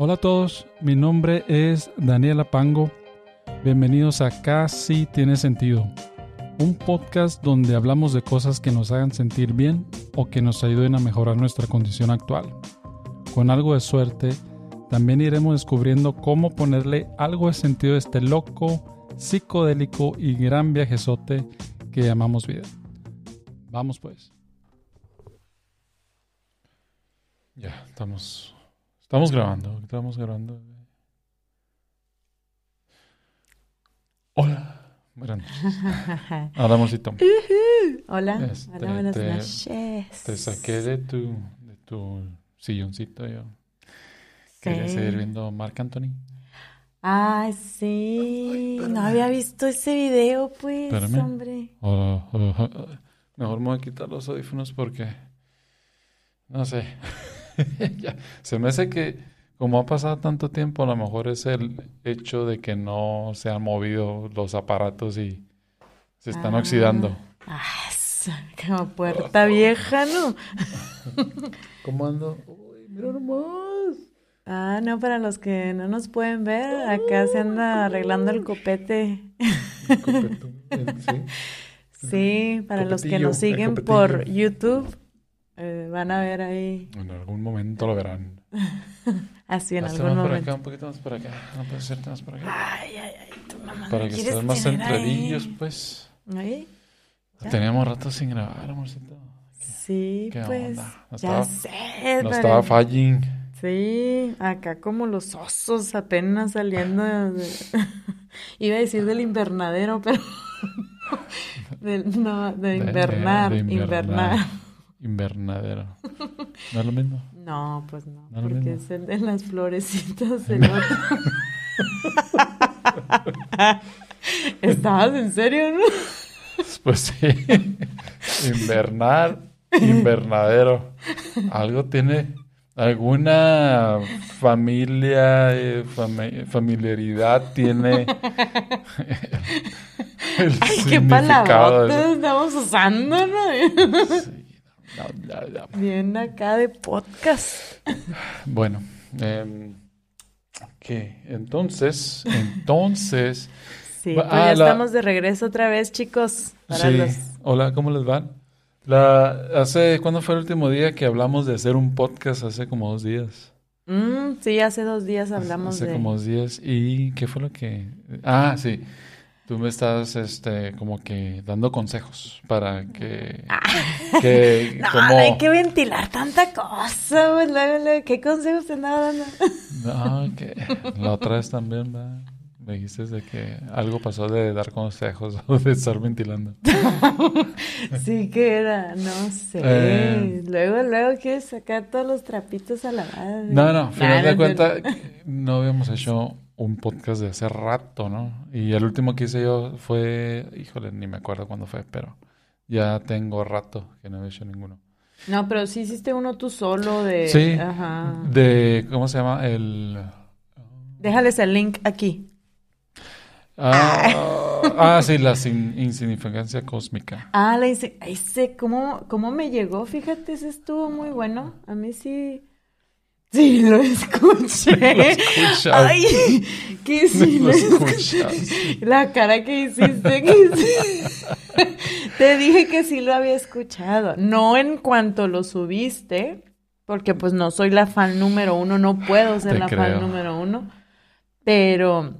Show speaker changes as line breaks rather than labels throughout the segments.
Hola a todos, mi nombre es Daniela Pango. Bienvenidos a Casi Tiene Sentido, un podcast donde hablamos de cosas que nos hagan sentir bien o que nos ayuden a mejorar nuestra condición actual. Con algo de suerte, también iremos descubriendo cómo ponerle algo de sentido a este loco, psicodélico y gran viajezote que llamamos vida. Vamos pues. Ya, estamos Estamos grabando, estamos grabando. Hola, buenas noches. Hola, amorcito.
Hola,
Este,
hola, buenas
te-
noches.
Te saqué de tu, de tu silloncito yo. Quería
Sí.
seguir viendo Marc Anthony.
Ay, sí, no había visto ese video, pues,
Espérame.
hombre.
Oh, oh, oh. Mejor me voy a quitar los audífonos porque no sé. Ya, Se me hace que como ha pasado tanto tiempo, a lo mejor es el hecho de que no se han movido los aparatos y se están
Ah.
oxidando.
Ah, como puerta vieja, ¿no?
¿Cómo ando? Uy, mira nomás.
Ah, no, para los que no nos pueden ver, acá se anda arreglando el copete.
El copeto, el- sí.
Sí, para los que nos siguen por. YouTube, van a ver ahí,
En algún momento lo verán.
así en
Hazte
algún
más
momento.
acá, un poquito más por acá. No puede ser más por acá.
Ay, ay, ay, tú mamá,
Para
¿me
que estés más
tener ahí?
centradillos, pues.
Ahí. Ya.
Teníamos rato sin grabar, amorcito.
Sí,
¿Qué
pues,
onda? No
ya
estaba-
sé,
No estaba falling.
Sí, acá como los osos apenas saliendo de... Iba a decir del invernadero, pero... del- no, de invernar,
de
invernar.
Invernadero. ¿No es lo mismo?
No, pues no, porque es el de las florecitas, el otro. ¿Estabas en serio, no?
Pues sí. Invernar, invernadero. Algo tiene. Alguna familia, eh, fami- familiaridad tiene. el
Ay, qué palabrotas estamos usando, ¿no?
Sí,
Bien acá de podcast.
Bueno, em, ¿qué? Entonces, entonces,
Sí, pues
ah,
ya
la-
estamos de regreso otra vez, chicos. Para
sí.
los...
Hola, ¿cómo les va? La, hace, ¿cuándo fue el último día que hablamos de hacer un podcast? Hace como dos días.
Mm, sí, hace dos días hablamos
hace
de...
como dos días. ¿Y qué fue lo que...? Ah, sí. Tú me estás, este, como que dando consejos para que... que
No,
como...
no hay que ventilar tanta cosa, güey. ¿Qué consejos te andaba dando?
No, que la otra vez también, ¿verdad? Me dijiste de que algo pasó de dar consejos o de estar ventilando.
Sí que era, no sé.
Eh.
Luego, luego quieres sacar todos los trapitos a la madre.
No, no, final de cuenta no habíamos hecho un podcast de hace rato, ¿no? Y el último que hice yo fue, híjole, ni me acuerdo cuándo fue, pero ya tengo rato que no he hecho ninguno.
No, pero sí hiciste uno tú solo de...
Sí,
Ajá.
de, ¿cómo se llama? El...
Déjales el link aquí.
Ah, ah, sí, la sin- insignificancia cósmica.
Ah, la sé cómo, cómo me llegó. Fíjate, ese estuvo muy bueno. A mí sí... Sí, lo escuché.
Lo escuchas.
Ay, que sí
Lo
lo
escuchas.
La cara que hiciste, que sí. Te dije que sí lo había escuchado. No en cuanto lo subiste, porque pues no soy la fan número uno, no puedo ser
Te
la
creo.
fan número uno. Pero,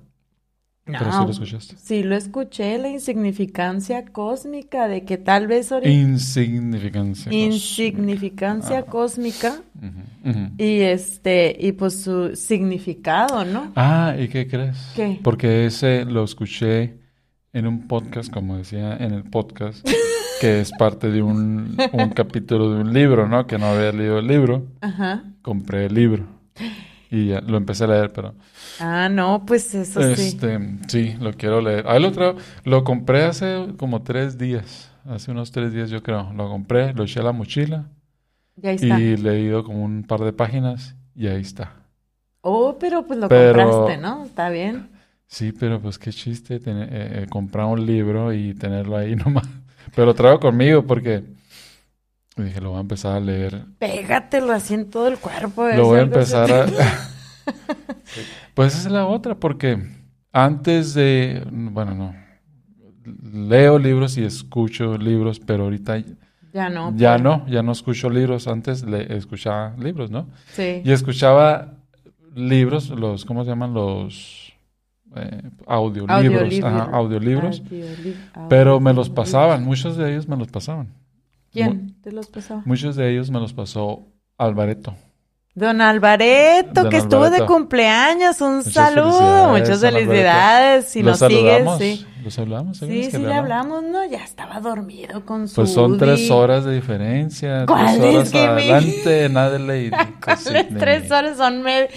Pero sí
no,
lo escuchaste.
sí lo escuché, la insignificancia cósmica de que tal vez ahorita...
Insignificancia cósmica.
Insignificancia cósmica
ujú.
y este, y pues su significado, ¿no?
Ah, ¿y qué crees?
¿Qué?
Porque ese lo escuché en un podcast, como decía en el podcast, que es parte de un, un capítulo de un libro, ¿no? Que no había leído el libro.
Ajá.
Compré el libro y ya lo empecé a leer, pero
Ah, no, pues eso sí.
este, sí, lo quiero leer. Ahí lo traigo. Lo compré hace como tres días, hace unos tres días yo creo. Lo compré, lo eché a la mochila
Ya está.
y he leído como un par de páginas y ahí está.
Oh, pero pues lo
Pero-
compraste, ¿no? Está bien.
Sí, pero pues qué chiste tener, eh, eh, comprar un libro y tenerlo ahí nomás. Pero lo traigo conmigo porque dije, lo voy a empezar a leer.
Pégatelo así en todo el cuerpo.
Lo voy a empezar a... Pues esa es la otra, porque antes de, bueno, no, leo libros y escucho libros, pero ahorita
Ya no.
ya
pues.
no, ya no escucho libros. Antes le escuchaba libros, ¿no?
Sí.
Y escuchaba libros, los, ¿cómo se llaman? Los eh, audiolibros.
Audiolibro.
Ajá, audiolibros.
Audioli-
Pero me los
audiolibros.
pasaban, muchos de ellos me los pasaban.
¿Quién te los pasaba?
Muchos de ellos me los pasó Alvareto.
Don Alvareto,
Don
que estuvo de cumpleaños. Un
Muchas
saludo. Muchas felicidades. Si nos sigues, sí.
los hablamos.
Sí,
¿sabes
sí
que
le
no?
hablamos, ¿no? Ya estaba dormido con su
Pues son
Udi.
tres horas de diferencia.
¿Cuál
tres
es
horas
que me-
adelante, en Adelaide.
¿Cuáles
Sydney.
tres horas son media?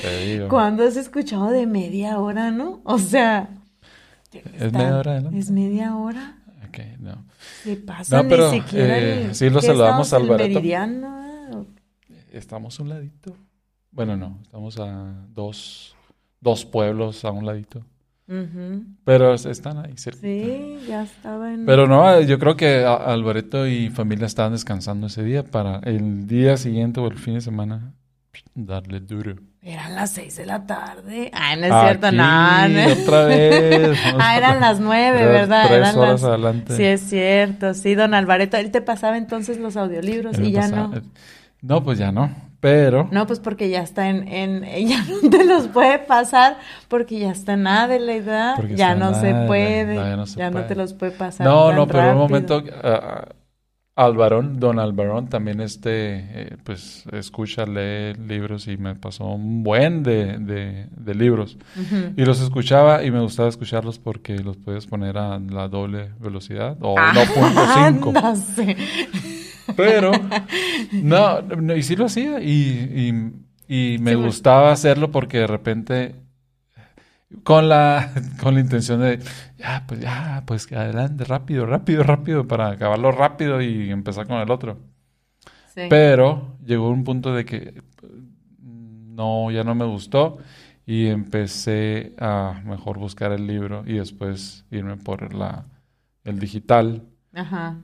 ¿Cuándo has escuchado de media hora, no? O sea...
¿Es media hora adelante?
Es media hora.
Ok, no.
Se pasa
No, pero,
ni siquiera
eh,
el-
sí lo
¿qué
saludamos al
meridiano, ah?
Estamos a un ladito. Bueno, no, estamos a dos, dos pueblos a un ladito. Pero es- están ahí cerca.
Sí, ya estaba en...
Pero no, eh, yo creo que Alvareto y familia estaban descansando ese día para el día siguiente o el fin de semana darle duro.
Eran las seis de la tarde. Ay, no es cierto,
Aquí,
no, no.
otra vez.
Ah, eran las nueve,
Era
¿verdad?
Tres
Eran
horas
las...
adelante.
Sí, es cierto. Sí, don Alvareto. Él te pasaba entonces los audiolibros
Él
y ya
pasaba-
no.
No, pues ya no. Pero
No, pues porque ya está en, en... Ya no te los puede pasar porque ya está nada de la edad.
Porque
Ya no se puede.
no, ya no se
ya no
puede.
te los puede pasar
No, no, pero en un momento ah, Alvarón, don Alvarón también este, eh, pues escucha, lee libros y me pasó un buen de, de, de libros. Y los escuchaba y me gustaba escucharlos porque los puedes poner a la doble velocidad o
Ah,
1.5.
no sé.
Pero, no, no, y sí lo hacía y, y, y me
Sí, pues.
gustaba hacerlo porque de repente, con la, con la intención de, ya, pues ya, pues adelante, rápido, rápido, rápido, para acabarlo rápido y empezar con el otro.
Sí.
Pero llegó un punto de que no, ya no me gustó y empecé a mejor buscar el libro y después irme por la, el digital.
Ajá.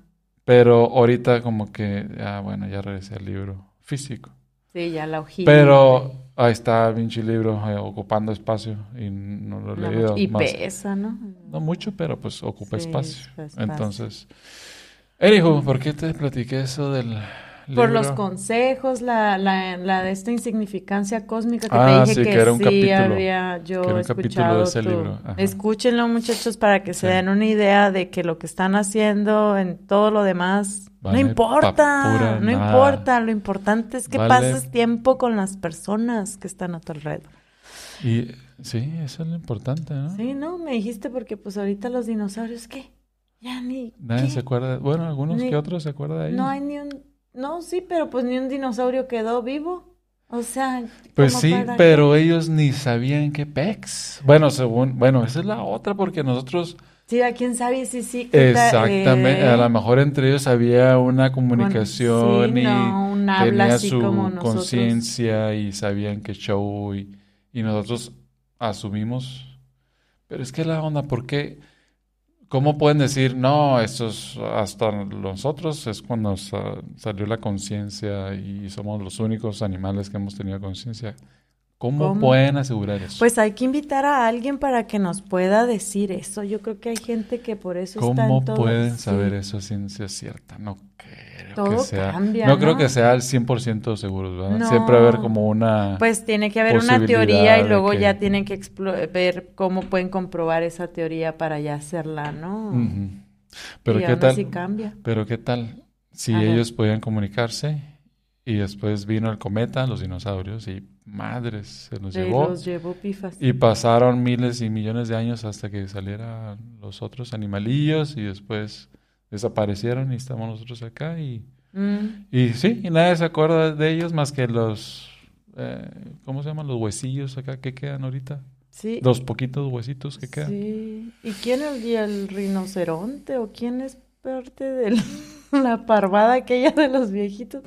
Pero ahorita como que, ah, bueno, ya regresé al libro físico.
Sí, ya la hojita.
Pero ahí está pinche libro eh, ocupando espacio y no lo he
No,
leído.
y
más-
pesa, ¿no?
no mucho, pero pues ocupa
Sí,
espacio.
ocupa espacio.
Entonces, Erijo, ¿por qué te platiqué eso del
Por los consejos, la, la, la de esta insignificancia cósmica que
Ah,
te dije
sí,
que,
que era un
sí
capítulo.
había yo
Que era un capítulo de
escuchado
ese
tu-
libro.
Escúchenlo, muchachos, para que se
Sí.
den una idea de que lo que están haciendo en todo lo demás
Vale
no importa, no
nada.
importa. Lo importante es que
Vale.
pases tiempo con las personas que están a tu alrededor.
Y sí, eso es lo importante, ¿no?
Sí, ¿no? Me dijiste porque pues ahorita los dinosaurios, ¿qué? Ya ni...
Nadie
¿qué?
se acuerda, bueno, algunos
Ni-
que otros se acuerdan de ellos.
No hay ni un... No, sí, pero pues ni un dinosaurio quedó vivo. O sea,
Pues
¿cómo
sí, pero ellos ni sabían qué pex. Bueno, según, bueno, esa es la otra porque nosotros
Sí, a quién sabe si sí. tal,
exactamente,
eh,
a lo mejor entre ellos había una
con-
comunicación
sí,
y
no, un
tenía su conciencia y sabían qué show y, y nosotros asumimos. Pero es que la onda, ¿por qué? ¿Cómo pueden decir, no, esto es hasta nosotros es cuando sa- salió la conciencia y somos los únicos animales que hemos tenido conciencia? ¿Cómo,
¿Cómo?
pueden asegurar eso?
Pues hay que invitar a alguien para que nos pueda decir eso. Yo creo que hay gente que por eso está
¿Cómo
en todo.
pueden
sí.
saber eso a ciencia cierta? No creo
Todo
que sea.
cambia,
no creo
¿no?
que sea al 100% seguros, ¿verdad?
No.
Siempre va a haber como una...
Pues tiene que haber una teoría y luego
que-
ya tienen que ver cómo pueden comprobar esa teoría para ya hacerla, ¿no?
Pero
y
qué tal,
así cambia.
pero qué tal si ellos podían comunicarse y después vino el cometa, los dinosaurios y madres se los
Se
llevó
los llevó pifas.
y pasaron miles y millones de años hasta que salieran los otros animalillos y después desaparecieron y estamos nosotros acá y
Mm,
Y sí, y nadie se acuerda de ellos más que los, eh, ¿cómo se llaman? Los huesillos acá que quedan ahorita.
sí.
Los poquitos huesitos que quedan.
Sí. ¿Y quién es el, el rinoceronte o quién es parte de la parvada aquella de los viejitos?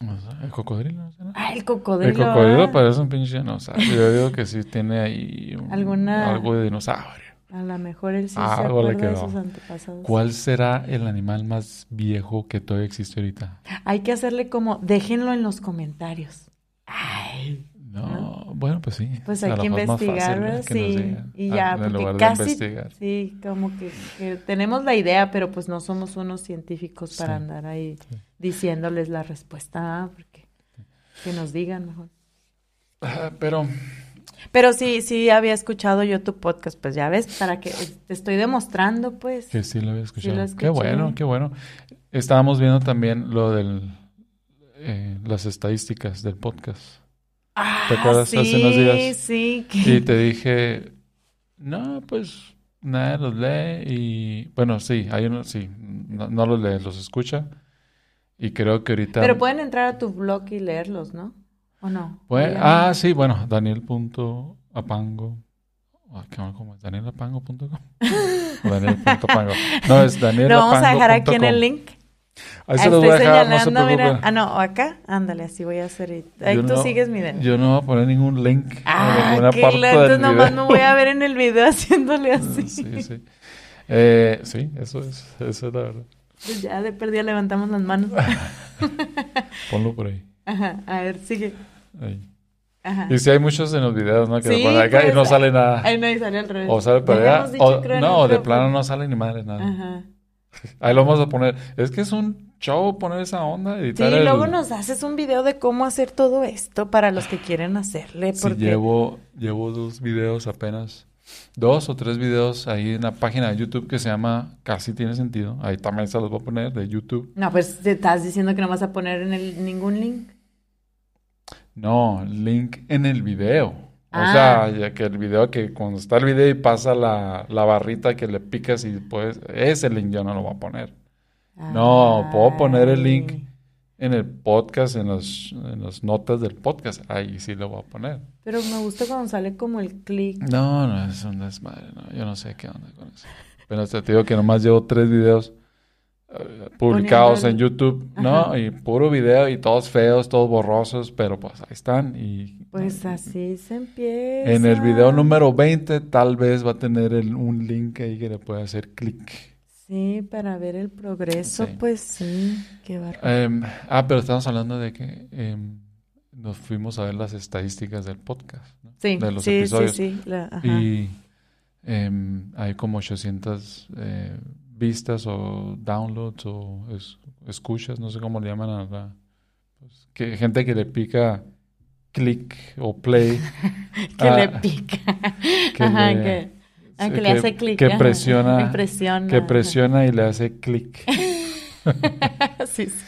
El cocodrilo.
Ah, el cocodrilo.
El cocodrilo
ah.
parece un pinche dinosaurio. Yo digo que sí tiene ahí un-
Alguna-
algo de dinosaurio.
A lo mejor él sí se
Algo le
acuerda de sus antepasados.
¿Cuál será el animal más viejo que todavía existe ahorita?
Hay que hacerle como, déjenlo en los comentarios. Ay,
No, bueno, pues sí.
Pues hay que
mejor es más fácil,
investigar,
¿verdad?
¿verdad?
que nos
Sí, y
ah,
ya, porque casi, sí, como que, que tenemos la idea, pero pues no somos unos científicos para
Sí.
andar ahí
Sí.
diciéndoles la respuesta, porque que nos digan mejor.
Ah, Pero
Pero sí, sí había escuchado yo tu podcast, pues ya ves, para que te estoy demostrando, pues.
que sí lo había escuchado.
lo
qué bueno, qué bueno. Estábamos viendo también lo del eh, las estadísticas del podcast.
Ah,
¿Te acuerdas
sí,
hace unos días?
sí, que-
Y te dije, no, pues nadie los lee y bueno, sí, hay unos, sí, no, no los lee, los escucha. Y creo que ahorita...
Pero pueden entrar a tu blog y leerlos, ¿no? ¿O no?
Pues, ah, sí, bueno, daniel.apango. Ah, ¿qué- ¿Cómo es? ¿Danielapango.com? O Daniel.apango. No, es daniel.
Lo vamos a dejar aquí en el link.
Ahí se
Ahí
los voy a dejar, no se
mira. Ah, no, acá. Ándale, así voy a hacer. ahí- Ahí
Yo
tú
no-
sigues mi dedo.
Yo no voy a poner ningún link en
Ah,
ninguna
qué
parte
lento,
del
nomás
video.
me voy a ver en el video haciéndole así.
Sí, sí. Eh, sí, eso es, eso es la verdad.
Pues ya de perdida levantamos las manos.
Ponlo por ahí.
Ajá, a ver, sigue.
ahí.
Ajá.
Y si hay muchos en los videos, ¿no? Que
Sí,
acá y
pues,
no sale nada.
Ahí no, sale al revés.
O sale para allá. O,
en
no, de plano no sale ni madre nada.
Ajá.
Ahí lo vamos a poner. Es que es un show poner esa onda,
Sí,
el...
luego nos haces un video de cómo hacer todo esto para los que quieren hacerle.
Sí, llevo, llevo dos videos apenas. Dos o tres videos ahí en la página de YouTube que se llama Casi Tiene Sentido. Ahí también se los voy a poner de YouTube.
No, pues te estás diciendo que no vas a poner en el, ningún link.
No, link en el video. O
Ah.
sea, ya que el video, que cuando está el video y pasa la, la barrita que le picas y pues ese link yo no lo voy a poner. No, puedo poner el link en el podcast, en los, en las notas del podcast. Ahí sí lo voy a poner.
Pero me gusta cuando sale como el clic.
No, no, es un desmadre, no. Yo no sé qué onda con eso. Pero te digo que nomás llevo tres videos eh, publicados
Poniendo
en YouTube, ¿no?
Ajá.
Y puro video y todos feos, todos borrosos, pero pues ahí están. Y
Pues así se empieza.
en el video número 20 tal vez va a tener el- un link ahí que le puede hacer clic.
Sí, para ver el progreso,
Sí.
pues sí. Qué.
Em, ah, pero estamos hablando de que em, nos fuimos a ver las estadísticas del podcast, ¿no?
sí,
de los
sí,
episodios.
sí, sí. la- ajá.
Y em, hay como 800 eh, vistas o downloads o es- escuchas, no sé cómo le llaman a la... pues, que, gente que le pica click o play.
que
ah,
le pica.
que
Ajá,
le-
que, ah, que le hace clic.
Que presiona,
Que presiona.
que presiona y le hace click.
sí, sí.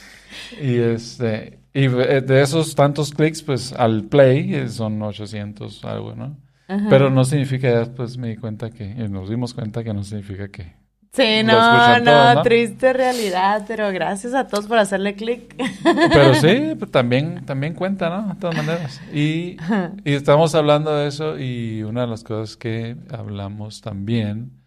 Y este y de de esos tantos clics, pues al play eh, son 800 algo, ¿no?
Ajá.
Pero no significa, después me di cuenta que, y nos dimos cuenta que no significa que
Sí, no,
escuchan
no,
todos, ¿no?
triste realidad, pero gracias a todos por hacerle clic.
Pero sí, pues, también, también cuenta, ¿no? De todas maneras. Y, y estamos hablando de eso y una de las cosas que hablamos también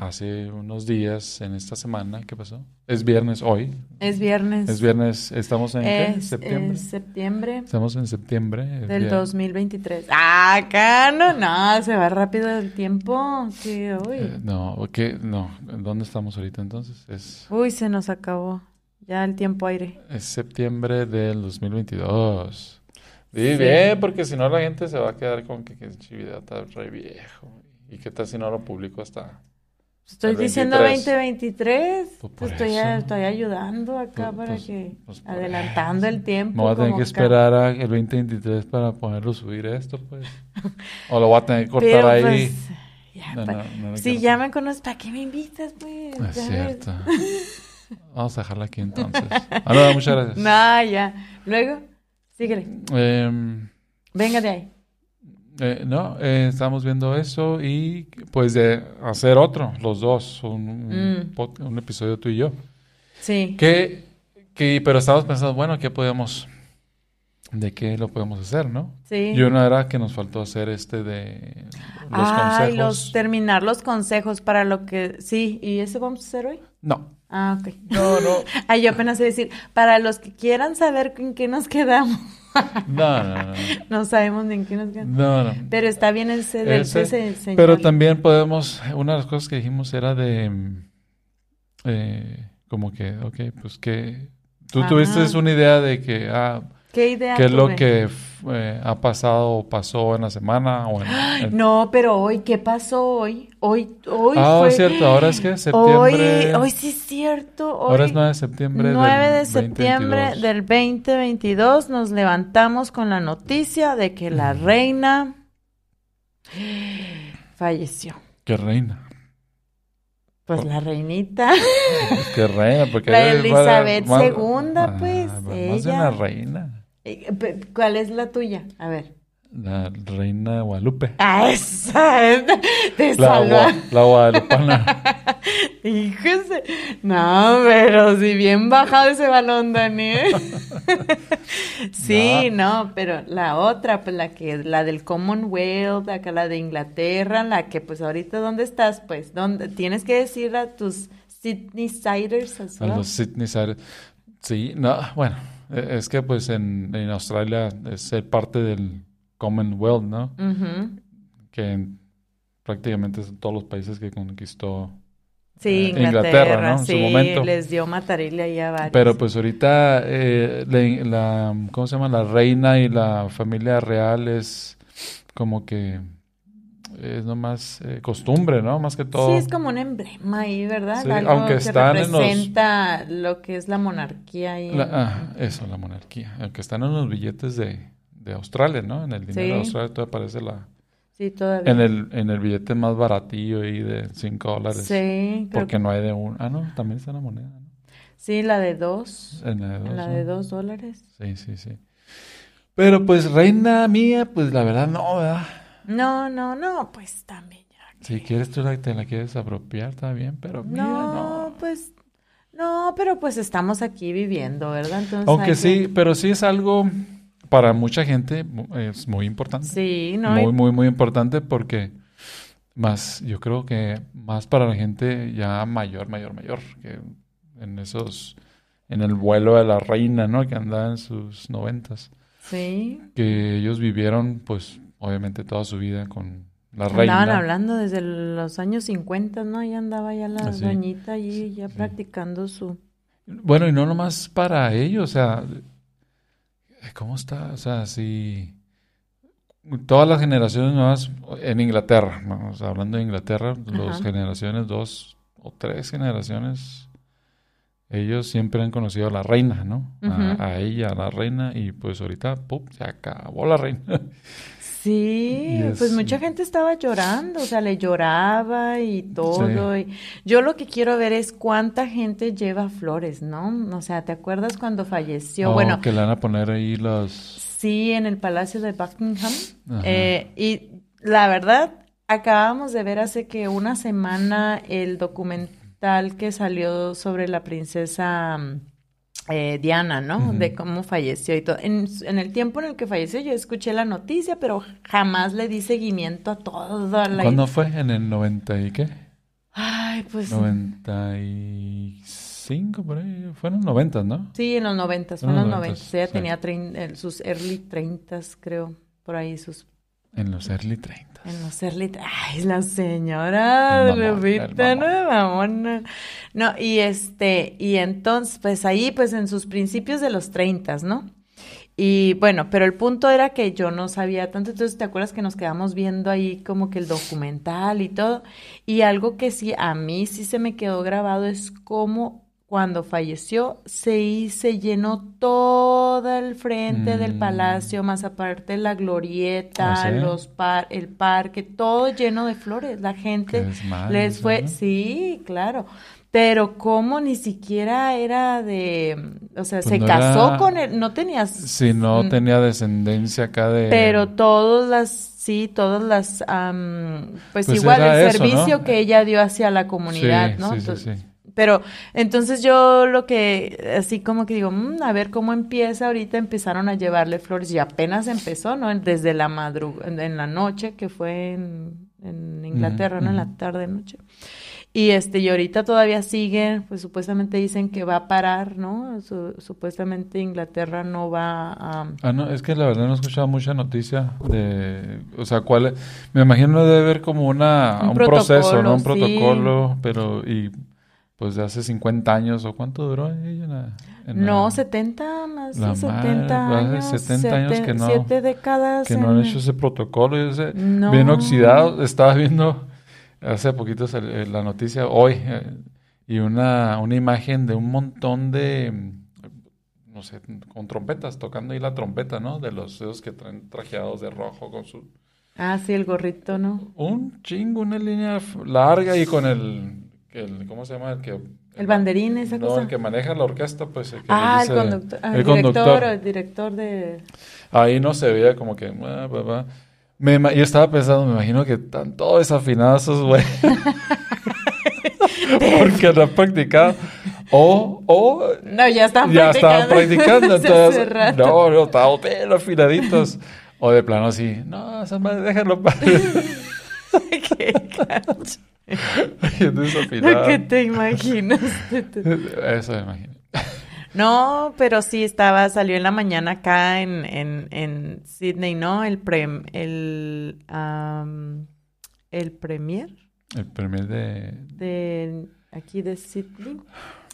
hace unos días en esta semana, ¿qué pasó? Es viernes hoy.
Es viernes.
Es viernes, estamos en ¿qué?
Es-
septiembre.
es septiembre
Estamos en septiembre. es
del
vier-
2023. Ah, acá no, no, se va rápido el tiempo. Sí, uy.
eh, no, ¿qué? No, ¿dónde estamos ahorita entonces? Es,
Uy, se nos acabó. Ya el tiempo aire.
es septiembre del 2022. Sí,
Sí.
bien, porque si no la gente se va a quedar con que, que está re viejo. ¿Y qué tal si no lo publico hasta...
Estoy diciendo
23.
2023.
Pues
estoy, estoy ayudando acá
Pues-
para
pues-
que
pues
adelantando
eso.
el tiempo.
Me voy a tener que esperar a el 2023 para ponerlo subir esto, pues. O lo voy a tener que cortar
Pero,
ahí.
ya,
No,
pa-
no, no lo
si
quiero
ya me conoces, ¿para qué me invitas, pues?
Es
Ya ves.
cierto. Vamos a dejarla aquí entonces. Ah, muchas gracias.
No, ya. Luego, síguele.
Em,
Venga de ahí.
Eh, no, eh, estamos viendo eso y pues de hacer otro, los dos, un, un
Mm.
un episodio tú y yo.
Sí.
Que, que, pero estábamos pensando, bueno, ¿qué podemos, de qué lo podemos hacer, no?
Sí.
Y una era que nos faltó hacer este de los
Ay,
consejos.
los terminar los consejos para lo que sí, ¿y eso vamos a hacer hoy?
No,
Ah, ok.
no, no,
Ay, yo apenas sé decir, para los que quieran saber en qué nos quedamos,
no, no, no,
no sabemos ni en qué nos quedamos.
no, no.
Pero está bien ese del
Ese,
ese señor.
Pero también podemos, una de las cosas que dijimos era de, mm, eh, como que, ok, pues que tú
Ajá.
tuviste una idea de que, ah,
¿Qué idea
qué es lo que eh, ha pasado o pasó en la semana o en, en-
No, pero hoy, ¿qué pasó hoy? Hoy, hoy
Ah,
fue...
es cierto, ahora es que septiembre.
Hoy, hoy sí es cierto. Hoy,
ahora es 9 de septiembre
9
del
de septiembre
2022.
del 2022 nos levantamos con la noticia de que la reina falleció.
Qué reina.
Pues la reinita,
Qué reina, porque
La Elizabeth
más-
II,
Ah,
pues,
Más
ella.
de una reina.
Eh, ¿cuál es la tuya? A ver.
La reina Guadalupe.
Ah, esa es
La, gua- la guadalupana.
Híjose. No, pero si bien bajado ese balón, Dani. ¿eh? sí, no, pero la otra, pues la que, la del Commonwealth, acá la de Inglaterra, la que pues ahorita, ¿dónde estás? Pues, ¿dónde? Tienes que decir a tus Sydney Siders as
A los Sydney Siders. Sí, no, bueno, es que pues en, en Australia es ser parte del Commonwealth, ¿no?
Ujú.
Que en- prácticamente son todos los países que conquistó.
Sí,
Eh,
Inglaterra,
Inglaterra, ¿no? En su momento.
les dio matarile ahí a varios.
Pero pues ahorita eh, la, la- ¿cómo se llama? La reina y la familia real es como que es nomás eh, costumbre, ¿no? Más que todo.
Sí, es como un emblema ahí, ¿verdad?
Sí,
Algo
aunque
que
están en los-
representa lo que es la monarquía ahí.
La-
en-
ah, eso, la monarquía. Aunque están en los billetes de, de Australia, ¿no? En el dinero
Sí.
de Australia todavía aparece la...
Sí, todavía.
En el, en el billete más baratillo ahí de 5 dólares.
Sí,
Porque no hay de un... Ah, no, también está la moneda, ¿no?
Sí, la de dos.
En la de dos,
En la
¿no?
de dos dólares.
Sí, sí, sí. Pero pues reina mía, pues la verdad no, ¿verdad?
No, no, no, pues también ya.
Si quieres tú la, te la quieres apropiar, está bien, pero mía
No,
no.
pues, no, pero pues estamos aquí viviendo, ¿verdad? Entonces
Aunque
que-
sí, pero sí es algo para mucha gente es muy importante.
Sí, ¿no?
Muy,
Y-
muy, muy importante porque más, yo creo que más para la gente ya mayor, mayor, mayor, que en esos, en el vuelo de la reina, ¿no? Que andaba en sus noventas,
Sí.
que ellos vivieron, pues, obviamente toda su vida con la
Andaban
reina.
hablando desde los años 50, ¿no? Ahí andaba ya la
Ah, sí.
doñita allí ya
Sí.
practicando su...
Bueno, y no nomás para ellos, o sea, ¿cómo está? O sea, si todas las generaciones nuevas en Inglaterra, ¿no? O sea, hablando de Inglaterra, las generaciones, dos o tres generaciones, ellos siempre han conocido a la reina, ¿no? A- a, ella, a la reina, y pues ahorita, ¡pum! se acabó la reina.
Sí,
Y
pues
es-
mucha gente estaba llorando, o sea, le lloraba y todo. y yo lo que quiero ver es cuánta gente lleva flores, ¿no? O sea, ¿te acuerdas cuando falleció?
Oh,
Bueno,
que le van a poner ahí los...
sí, en el Palacio de Buckingham. Eh, y la verdad, acabamos de ver hace que una semana el documental que salió sobre la princesa mm, eh, Diana, ¿no?
Ujú.
De cómo falleció y todo. En, en el tiempo en el que falleció, yo escuché la noticia, pero jamás le di seguimiento a toda la...
¿Cuándo fue? ¿En el 90 y qué?
Ay, pues
95, por ahí. Fueron 90, ¿no?
sí, en los noventas, fue en
En
los
los
noventas.
noventas,
Ella
sí.
tenía trein- eh, sus early treintas, creo, por ahí sus
En los early 30.
En los early... Ay, la señora Lupita, no. No, y este, y entonces, pues ahí, pues en sus principios de los treintas, ¿no? Y bueno, pero el punto era que yo no sabía tanto, entonces te acuerdas que nos quedamos viendo ahí como que el documental y todo, y algo que sí, a mí sí se me quedó grabado es cómo cuando falleció se, se llenó todo el frente del
Mm.
palacio, más aparte la glorieta,
¿Ah, sí?
los par, el parque, todo lleno de flores, la gente les fue,
¿no?
sí, claro. Pero como ni siquiera era de, o sea,
Pues
se
no
casó
era-
con él, no tenías,
Si no
Mm.
tenía descendencia acá de...
pero todas las, sí, todas las, am, pues,
Pues
igual el
eso, ¿no?
servicio que ella dio hacia la
Sí,
comunidad, ¿no?
sí, sí,
Entonces,
sí.
Pero entonces yo lo que, así como que digo, "Mm, a ver cómo empieza, ahorita empezaron a llevarle flores y apenas empezó, ¿no? Desde la madrugada, en la noche, que fue en, en Inglaterra, ¿no? En la tarde, noche. Y este, y ahorita todavía sigue, pues supuestamente dicen que va a parar, ¿no? Su- supuestamente Inglaterra no va a...
Ah, no, es que la verdad no he escuchado mucha noticia de... O sea, cuál... Me imagino debe haber como una...
Un
Un, proceso, ¿no? Un
sí.
protocolo, pero... Y pues de hace 50 años o cuánto duró ella en la- en
No,
la-
70, más
la
de 70
madre,
años.
hace 70 años que no-
Siete décadas.
que no han
en-
hecho ese protocolo y ese
No.
bien oxidado. Estaba viendo hace poquito eh, la noticia hoy eh, y una, una imagen de un montón de, mm, no sé, con trompetas, tocando ahí la trompeta, ¿no? De los esos que traen trajeados de rojo con su...
Ah, sí, el gorrito, ¿no?
Un chingo, una línea larga y con el, el- ¿cómo se llama? El que...
El banderín, esa
no,
cosa.
el que maneja la orquesta, pues el que
Ah,
dice-
el conductor. ah,
el
el
conductor.
director, el director de...
Ahí no se veía como que... ah, bah, bah. Me, yo estaba pensando, me imagino que están todos desafinados esos güeyes. Porque no han practicado. O, o
No, ya estaban
ya estaban practicando.
Hace
Entonces, no, no, estaban bien afinaditos. O de plano así, no, déjalo. pa-".
Qué gacho.
Bien desafinado.
¿Qué te imaginas?
Eso me imagino.
No, pero sí estaba, salió en la mañana acá en, en, en Sydney, ¿no? El prem, el, am, el premier
El primer de...
de aquí de Sydney,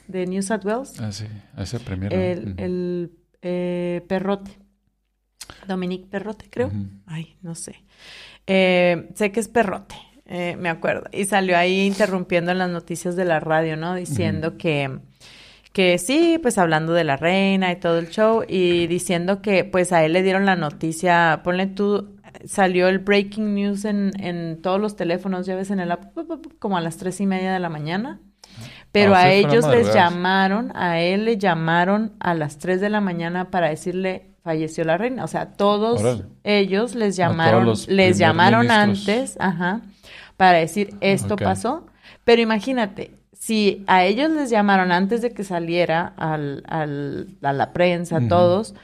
de New South Wales,
Ah, sí, ese primero.
el, el eh, Perrote, Dominique Perrote, creo. Ay, no sé. Eh, sé que es Perrote, eh, me acuerdo. Y salió ahí interrumpiendo en las noticias de la radio, ¿no? Diciendo que, que sí, pues hablando de la reina y todo el show, y diciendo que pues a él le dieron la noticia, ponle tú, salió el breaking news en, en todos los teléfonos, ya ves, en el app, como a las tres y media de la mañana. Pero a ellos les llamaron, a él le llamaron a las 3 de la mañana para decirle falleció la reina. O sea, todos ellos les llamaron, les llamaron
ministros.
antes, ajá, para decir esto pasó. Pero imagínate, si a ellos les llamaron antes de que saliera al, al- a la prensa, a
Ujú.
todos,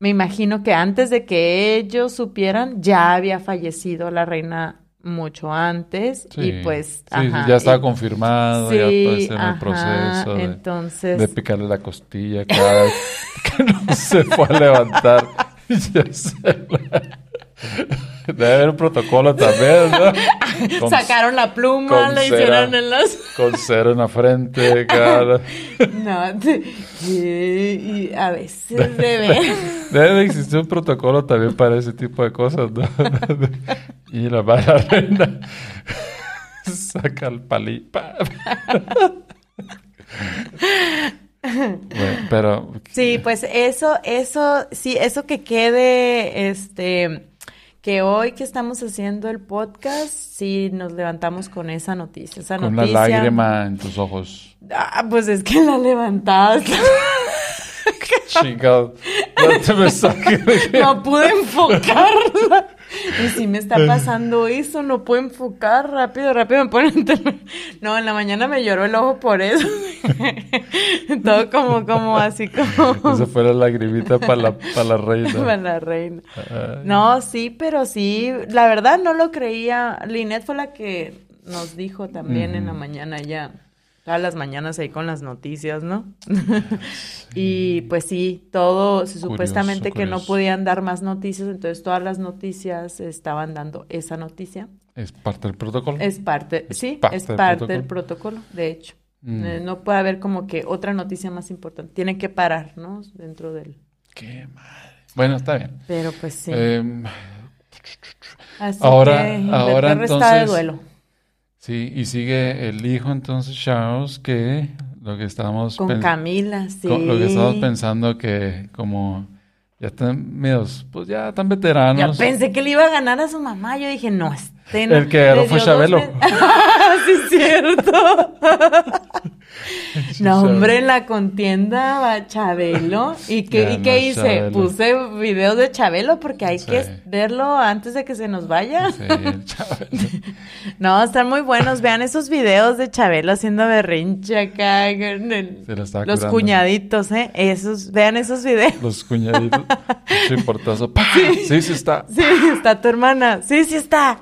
me imagino que antes de que ellos supieran, ya había fallecido la reina mucho antes
Sí,
y pues,
sí,
ajá,
ya estaba
y-
confirmado, ya
Sí,
pues, en el proceso de,
entonces,
de picarle la costilla cada vez que no se fue a levantar. Ya se la- Debe haber un protocolo también, ¿no? Con,
sacaron la pluma, le hicieron en las...
con cero en la frente, cara.
No, te- y, y a veces debe.
Debe de existir un protocolo también para ese tipo de cosas, ¿no? Y la mala reina saca el palí. pa. Bueno, pero
Sí, pues eso, eso, sí, eso que quede, este, que hoy que estamos haciendo el podcast, sí nos levantamos con esa noticia, esa
con la
noticia.
lágrima en tus ojos.
Ah, pues es que la levantaste.
Chingado. No
No pude enfocarla. Y si me está pasando eso, no puedo enfocar rápido, rápido me ponen No, en la mañana me lloró el ojo por eso. Todo como, como así como
Esa fue la lagrimita para la, para la
para
reina.
la reina.
Ay.
No, sí, pero sí, la verdad no lo creía. Linet fue la que nos dijo también en la mañana ya. Las mañanas ahí con las noticias, ¿no? y pues sí, todo, supuestamente que no podían dar más noticias, entonces todas las noticias estaban dando esa noticia.
Es parte del protocolo.
Es parte,
Es
sí,
parte
es
del
parte
protocolo.
del protocolo, de hecho.
Mm.
Eh, no puede haber como que otra noticia más importante. Tiene que parar, ¿no? Dentro del...
Qué madre. Bueno, está bien.
Pero pues sí.
Em,
Así
ahora-
que
ahora
de
entonces-
duelo.
Sí, y sigue el hijo entonces Charles, que lo que estábamos
Con Camila, sí.
lo que estábamos pensando que como ya están medios, pues ya están
Ya
veteranos.
pensé que le iba a ganar a su mamá. Yo dije, no, este no.
El que ganó fue Chabelo.
sí, cierto. no, hombre, en la contienda va Chabelo. ¿Y qué, ¿y
Ganó
qué hice?
Chabelo.
Puse videos de Chabelo porque hay
Sí.
que verlo antes de que se nos vaya.
Sí, Chabelo.
No, están muy buenos. Vean esos videos de Chabelo haciendo berrinche acá. el-
estaba
Los
curando.
cuñaditos, ¿eh? Esos, vean esos videos.
Los cuñaditos. Mucho importazo. ¡Pah! Sí, sí está.
Sí, está tu hermana. Sí, sí está.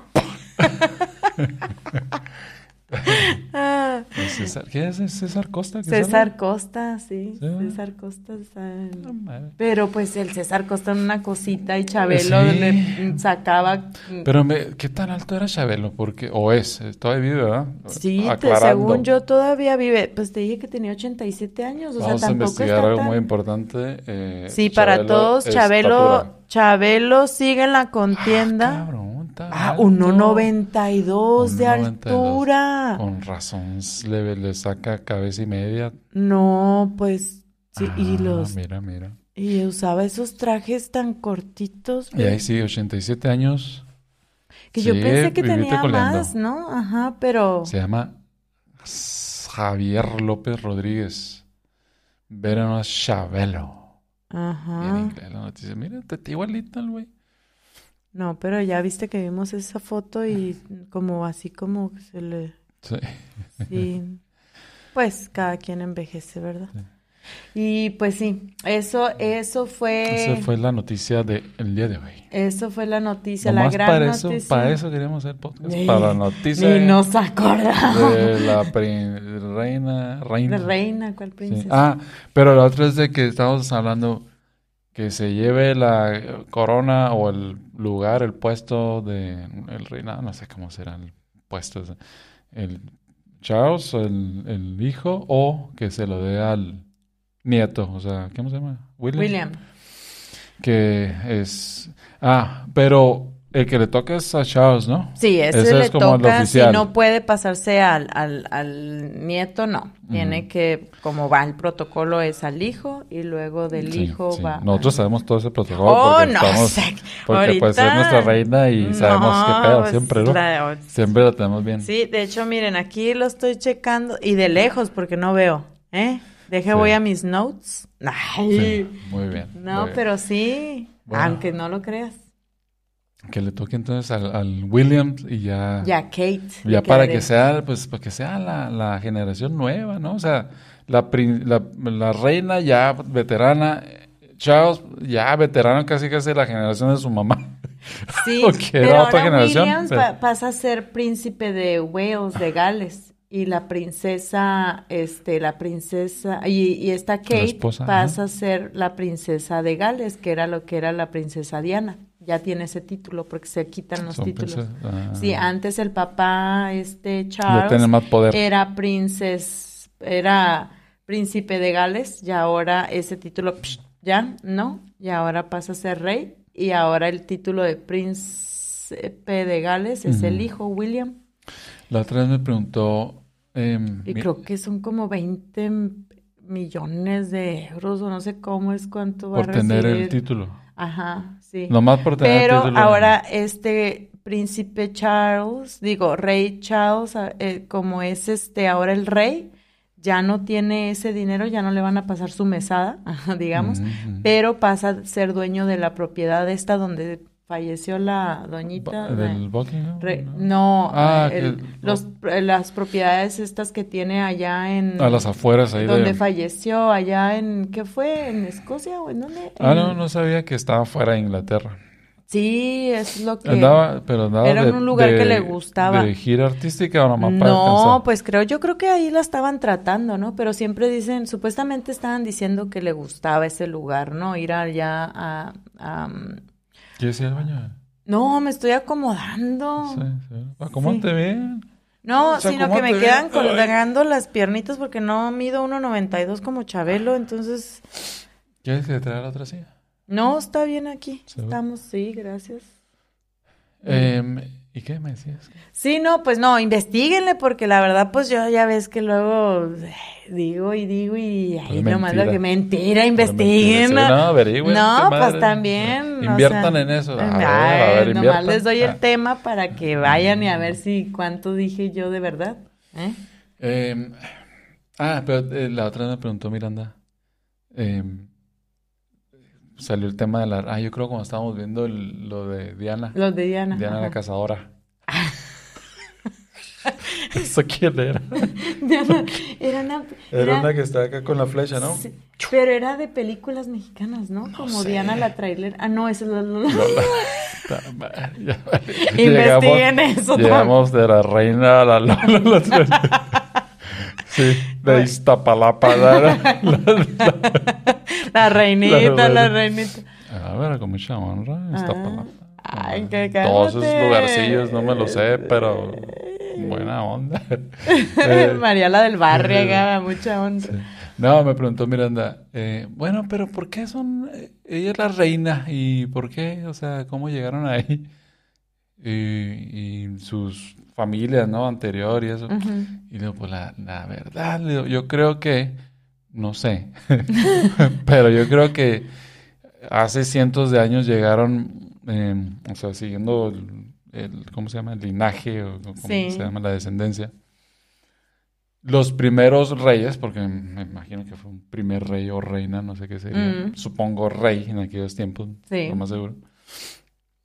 Ah,
El César- ¿Qué es? ¿Es César Costa?
César
sale?
Costa, sí.
Sí.
César Costa
mames.
Pero pues el César Costa en una cosita y Chabelo
Sí.
le sacaba.
Pero me- ¿qué tan alto era Chabelo? Porque, o es, todavía vive, ¿verdad?
Sí, te- según yo todavía vive. Pues te dije que tenía 87 años, o
Vamos
sea,
a investigar algo
tan-
muy importante. eh,
Sí, para todos, Chabelo. Chabelo sigue en la
Ah,
contienda.
cabrón,
Ah,
alto.
1.92 de
1.92.
altura.
Con razón, le, le saca cabeza y media.
No, pues sí, y
Ah,
los
Mira, mira.
y usaba esos trajes tan cortitos,
Y ahí sí, 87 años.
que yo pensé que tenía
coleando.
más, ¿no? Ajá, pero
Se llama Javier López Rodríguez. Véranos Chabelo. Y en
ajá.
inglés la noticia. Mira, te está igualito el güey.
No, pero ya viste que vimos esa foto y como así como se le
Sí.
sí. Pues cada quien envejece, ¿verdad? Y pues sí, eso eso fue
Esa fue la noticia del día de hoy.
eso fue la noticia, la gran
para eso,
noticia.
para eso queríamos hacer podcast. Para la noticia
Ni nos acordamos.
de la reina, reina.
De reina, ¿cuál
Sí.
princesa?
Ah, pero la otra es de que estamos hablando que se lleve la corona o el lugar, el puesto de el reinado, no sé cómo será el puesto, el Charles, el, el hijo, o que se lo dé al nieto, o sea, ¿cómo se llama?
William.
Que es... Ah, pero el que le toca es a Charles, ¿no?
Sí, ese,
Ese
le
es como el
toca, si no puede pasarse al, al, al nieto, no. Tiene que, como va el protocolo, es al hijo y luego del
Sí,
hijo
sí.
va.
Nosotros sabemos todo ese protocolo
Oh,
porque
no
estamos...
sé.
Porque pues es
Ahorita-
nuestra reina y sabemos
No,
qué pedo
pues,
siempre, ¿no?
la-
Siempre la tenemos bien.
Sí, de hecho, miren, aquí lo estoy checando y de lejos porque no veo, ¿eh? Deje,
Sí.
voy a mis notes. Ay,
muy bien. muy
no,
bien.
pero sí,
Bueno.
aunque no lo creas.
Que le toque entonces al, al Williams y ya...
Ya Kate.
Ya para
quedaré.
que sea, pues, para que sea la, la generación nueva, ¿no? O sea, la, la, la reina ya veterana, Charles ya veterano casi casi de la generación de su mamá.
Sí,
o que era
pero
otra
ahora
generación,
Williams
pero-
pa- pasa a ser príncipe de Wales, de Gales. Y la princesa, este, la princesa, y, y esta Kate
esposa,
pasa a ser la princesa de Gales, que era lo que era la princesa Diana. Ya tiene ese título porque se quitan los
Son
títulos.
ah.
Sí, antes el papá, este Charles,
más poder.
era princes, era príncipe de Gales, y ahora ese título, psh, ya, ¿no? Y ahora pasa a ser rey, y ahora el título de príncipe de Gales es el hijo William,
La otra vez me preguntó... em,
y
mi-
creo que son como 20 millones de euros, o no sé cómo es cuánto va
por
a
tener el
recibir.
título.
Ajá, sí.
Nomás por tener
Pero ahora este príncipe Charles, digo, rey Charles, a- eh, como es este ahora el rey, ya no tiene ese dinero, ya no le van a pasar su mesada, digamos, pero pasa a ser dueño de la propiedad esta donde falleció la doñita.
¿Del Buckingham?
re- ¿no?
Ah,
el-
que-
los, las propiedades estas que tiene allá en...
A las afueras ahí
donde
de...
falleció, allá en, ¿qué fue? ¿En Escocia o en dónde?
Ah,
En-
no, no sabía que estaba fuera de Inglaterra.
Sí, es lo que...
Andaba, pero andaba
Era
de,
un lugar que le gustaba.
¿De gira artística o nomás
No, pues creo, yo creo que ahí la estaban tratando, ¿no? Pero siempre dicen, supuestamente estaban diciendo que le gustaba ese lugar, ¿no? Ir allá a... a, mm,
¿Quieres ir al baño?
No, me estoy acomodando.
Sí, sí. Acomódate bien.
No, sino que me quedan colgando las piernitas porque no mido 1.92 como Chabelo, entonces...
¿Quieres que te traiga la otra silla?
No, está bien aquí.
¿Seguro?
Estamos, sí, gracias.
Em, ¿y qué me decías?
Sí, no, pues no, investiguenle porque la verdad, pues yo ya ves que luego eh, digo y digo y ahí
Pues
nomás lo
mentira.
que mentira, investiguen.
Sí, no, averigüen,
No, pues
madre.
también. o
Inviertan
sea,
en eso. A ver, a ver,
nomás
inviertan.
les doy el
Ah.
tema para que vayan y a ver si cuánto dije yo de verdad. ¿eh?
Em, ah, pero eh, la otra me preguntó Miranda. em, salió el tema de la... Ah, yo creo cuando estábamos viendo el- lo de Diana.
Los de Diana.
Diana la cazadora. ¿Eso quién era?
Diana, era una,
Era
era-
una que estaba acá con la flecha, ¿no?
sí, pero era de películas mexicanas, ¿no? Como
sé.
Diana la trailer. Ah, no, esa es la, la-
Lola. Ta madre, ya-
Investiguen eso también.
Llegamos de la reina a la Lola. sí, de Iztapalapa. La, la-
reinita,
La-
reinita.
A ver, con mucha honra, Iztapalapa.
Ay, que
Todos esos lugarcillos no me lo sé, pero buena onda. Eh,
María la del barrio, acá, mucha onda.
No, me preguntó Miranda, eh, bueno, pero ¿por qué son, eh, ella es la reina y por qué, o sea, cómo llegaron ahí? Y, y sus familias, ¿no? Anterior y eso.
Ujú.
Y le digo, pues la, la verdad, yo creo que, no sé, pero yo creo que hace cientos de años llegaron, eh, o sea, siguiendo el, el- ¿cómo se llama? El linaje o cómo
Sí.
se llama la descendencia. Los primeros reyes, porque me imagino que fue un primer rey o reina, no sé qué sería,
Mm.
supongo rey en aquellos tiempos,
Sí.
lo más seguro.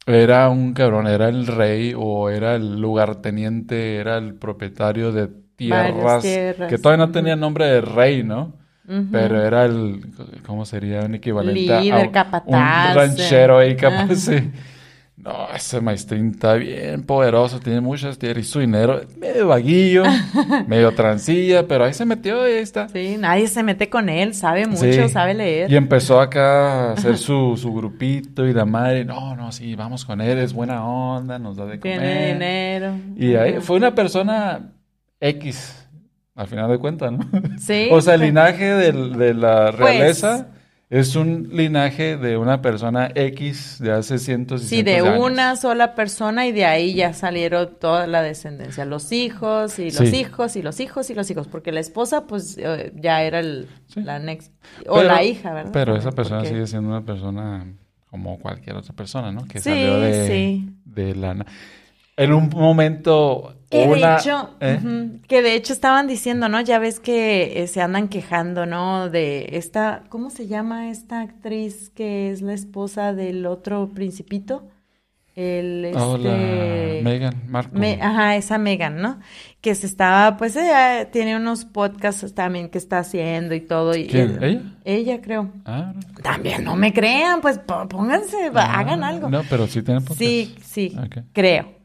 Era un cabrón, era el rey o era el lugarteniente, era el propietario de tierras,
tierras.
que todavía no tenía nombre de rey, ¿no? Pero era el, ¿cómo sería? Un equivalente a
Líder,
un-
capataz,
un ranchero ahí
eh.
capaz, sí. No, ese maestrín está bien poderoso, tiene muchas tierras y su dinero medio vaguillo, medio transilla, pero ahí se metió y ahí está.
Sí, nadie se mete con él, sabe mucho,
Sí.
sabe leer.
Y empezó acá a hacer su, su grupito y la madre, no, no, sí, vamos con él, es buena onda, nos da de comer.
Tiene dinero.
Y ahí fue una persona X, al final de cuentas, ¿no?
Sí.
O sea, el linaje del- de la
Pues-
realeza es un linaje de una persona X de hace cientos y
Sí,
cientos
de
de años.
una sola persona y de ahí ya salieron toda la descendencia, los hijos y los
Sí.
hijos y los hijos y los hijos, porque la esposa pues eh, ya era el,
Sí.
la next, o
Pero-
la hija, ¿verdad?
Pero esa
Porque-
persona sigue siendo una persona como cualquier otra persona, ¿no? Que
Sí,
salió de,
sí.
de la... En un momento...
Que
una,
de hecho,
¿eh?
que de hecho estaban diciendo, ¿no? Ya ves que eh, se andan quejando, ¿no? De esta, ¿cómo se llama esta actriz que es la esposa del otro principito? El
Oh, la
este
Meghan Markle.
Me- ajá, esa Megan, ¿no? Que se estaba, pues ella tiene unos podcasts también que está haciendo y todo. Y,
¿Quién? ¿Ella?
Ella, creo.
Ah,
También no me crean, pues pónganse,
ah,
hagan algo.
No, pero sí tiene podcast.
Sí, sí, creo.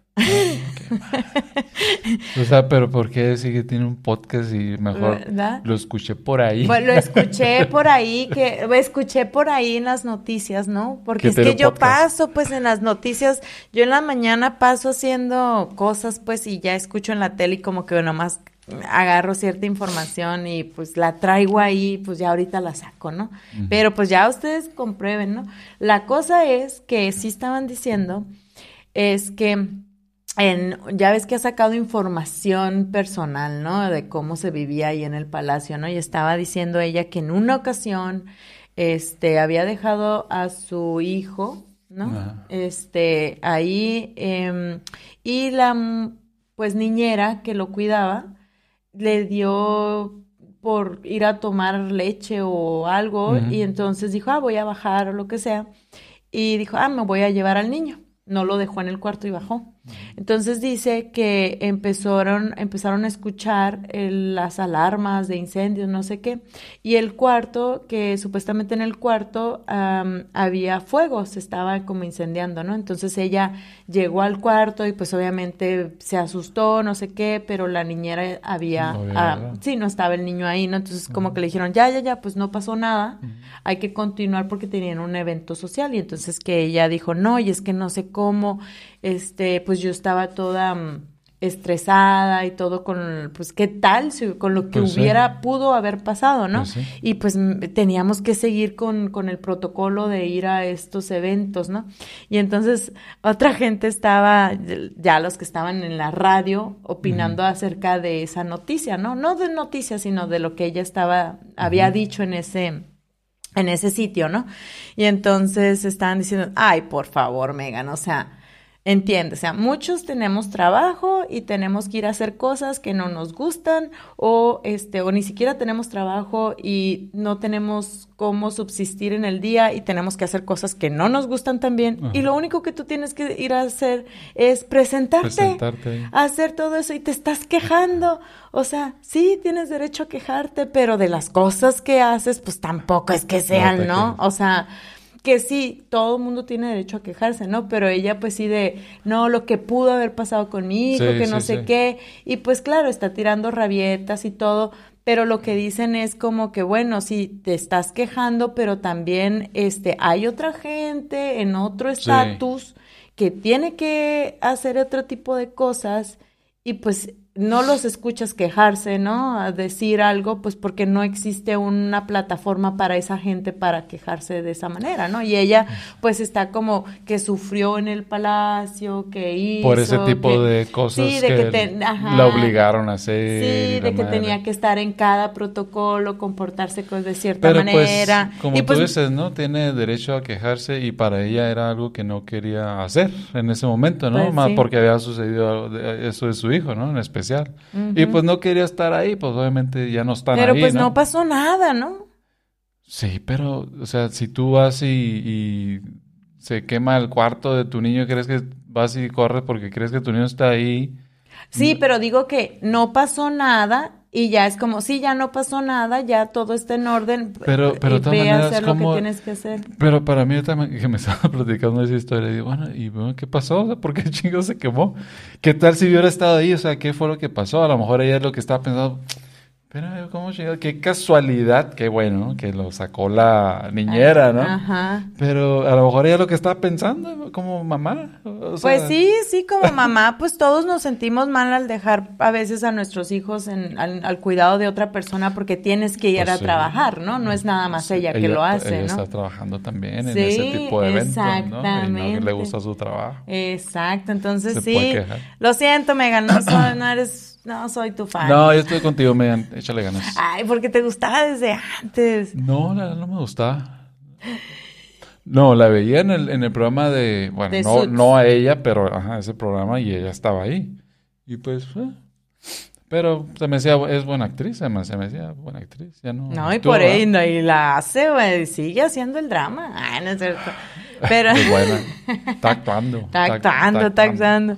O sea, pero ¿por qué decir que tiene un podcast y mejor
¿Verdad?
lo escuché por ahí?
Bueno, lo escuché por ahí, que lo escuché por ahí en las noticias, ¿no? Porque
Que
es que yo
podcast.
paso, pues, en las noticias, yo en la mañana paso haciendo cosas, pues, y ya escucho en la tele y como que nomás agarro cierta información y pues la traigo ahí, pues ya ahorita la saco, ¿no? Pero pues ya ustedes comprueben, ¿no? La cosa es que sí estaban diciendo, es que en, ya ves que ha sacado información personal, ¿no? De cómo se vivía ahí en el palacio, ¿no? Y estaba diciendo ella que en una ocasión, este, había dejado a su hijo, ¿no?
Ajá.
Este, ahí, em, y la, pues, niñera que lo cuidaba, le dio por ir a tomar leche o algo, y entonces dijo, ah, voy a bajar o lo que sea, y dijo, ah, me voy a llevar al niño. No lo dejó en el cuarto y bajó. Entonces dice que empezaron, empezaron a escuchar el- las alarmas de incendios, no sé qué, y el cuarto, que supuestamente en el cuarto am, había fuego, se estaba como incendiando, ¿no? Entonces ella llegó al cuarto y pues obviamente se asustó, no sé qué, pero la niñera había,
No había nada.
sí, no estaba el niño ahí, ¿no? Entonces como que le dijeron, ya, ya, ya, pues no pasó nada, hay que continuar porque tenían un evento social y entonces que ella dijo, no, y es que no sé cómo, este, pues yo estaba toda mm, estresada y todo con, pues qué tal, si- con lo que
Pues sí.
hubiera, pudo haber pasado, ¿no?
Pues sí.
Y pues teníamos que seguir con, con el protocolo de ir a estos eventos, ¿no? Y entonces otra gente estaba, ya los que estaban en la radio, opinando acerca de esa noticia, ¿no? No de noticia, sino de lo que ella estaba, había dicho en ese en ese sitio, ¿no? Y entonces estaban diciendo, ay, por favor, Megan, o sea, entiende, o sea, muchos tenemos trabajo y tenemos que ir a hacer cosas que no nos gustan o este o ni siquiera tenemos trabajo y no tenemos cómo subsistir en el día y tenemos que hacer cosas que no nos gustan también y lo único que tú tienes que ir a hacer es presentarte,
Presentarte
hacer todo eso y te estás quejando. O sea, sí tienes derecho a quejarte, pero de las cosas que haces, pues tampoco es que sean, ¿no? O sea, que sí, todo el mundo tiene derecho a quejarse, ¿no? Pero ella pues sí de, no, lo que pudo haber pasado con mi hijo,
Sí,
que no
sí,
sé
sí.
qué, y pues claro, está tirando rabietas y todo, pero lo que dicen es como que, bueno, sí, te estás quejando, pero también este, hay otra gente en otro estatus que tiene que hacer otro tipo de cosas y pues no los escuchas quejarse, ¿no? A decir algo, pues porque no existe una plataforma para esa gente para quejarse de esa manera, ¿no? Y ella pues está como que sufrió en el palacio, que hizo,
Por ese tipo
que-
de cosas
Sí, de
que,
que te- ajá.
la obligaron a hacer.
Sí, de que tenía que estar en cada protocolo, comportarse con- de cierta
Pero
manera.
pues, como
y pues
tú dices, ¿no? Tiene derecho a quejarse y para ella era algo que no quería hacer en ese momento, ¿no?
Pues,
Más
sí.
porque había sucedido eso de su hijo, ¿no? En especial. Y pues no quería estar ahí, pues obviamente ya no están
pero
ahí,
pues
¿no?
no pasó nada, ¿no?
Sí, pero, o sea, si tú vas y, y se quema el cuarto de tu niño, crees que vas y corres porque crees que tu niño está ahí.
Sí, pero digo que no pasó nada y ya es como, sí, ya no pasó nada, ya todo está en orden.
Pero- pero de
y ve a
maneras,
hacer lo
¿cómo-
que tienes que hacer.
Pero para mí también que me estaba platicando esa historia, digo, bueno, ¿y bueno, qué pasó? O sea, ¿por qué chingo se quemó? ¿Qué tal si hubiera estado ahí? O sea, ¿qué fue lo que pasó? A lo mejor ella es lo que estaba pensando, pero ¿cómo llegó? Qué casualidad, qué bueno, ¿no? que lo sacó la niñera, ¿no?
Ajá.
Pero a lo mejor ella lo que estaba pensando como mamá. o sea,
Pues sí, sí, como mamá, pues todos nos sentimos mal al dejar a veces a nuestros hijos en, al, al cuidado de otra persona porque tienes que ir
Pues
a
sí.
trabajar, ¿no? No es nada más ella, que lo hace,
ella
¿no?
está trabajando también en
Sí,
ese tipo de eventos, ¿no? Y no
exactamente.
le gusta su trabajo.
Exacto, entonces sí. Lo siento, Megan, no no eres, no soy tu fan.
No, yo estoy contigo, Megan. Échale ganas.
Ay, porque te gustaba desde antes.
No, la verdad no me gustaba. No, la veía en el, en el programa de, bueno,
De
no, no a ella, pero ajá, ese programa y ella estaba ahí. Y pues, eh, pero se me decía, es buena actriz, se me, se me decía buena actriz, ya no.
No, y
actúa,
por ahí, no, y la hace, güey, sigue haciendo el drama. Ay, no es cierto. Pero
Es buena. Está actuando.
está actuando, está actuando.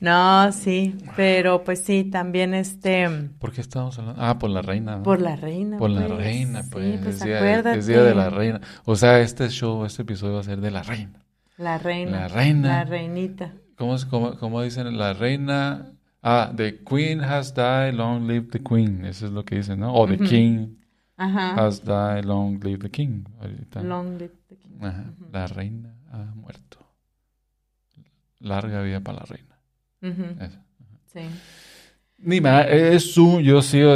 No, sí, pero pues sí, también este,
¿Por qué estábamos hablando? Ah, por la reina. ¿no?
por la reina.
Por la
pues.
reina,
Sí,
pues.
pues
es, día, es día de la reina. O sea, este show, este episodio va a ser de la reina.
La reina.
La reina.
La reinita.
¿Cómo, es- cómo, cómo dicen? La reina. Ah, the queen has died, long live the queen. Eso es lo que dicen, ¿no? O the king
Ajá.
has died, long live the king. Ahorita.
Long live
Ajá, La reina ha muerto. Larga vida para la reina. Eso.
Sí.
Ni más, es su, yo sigo,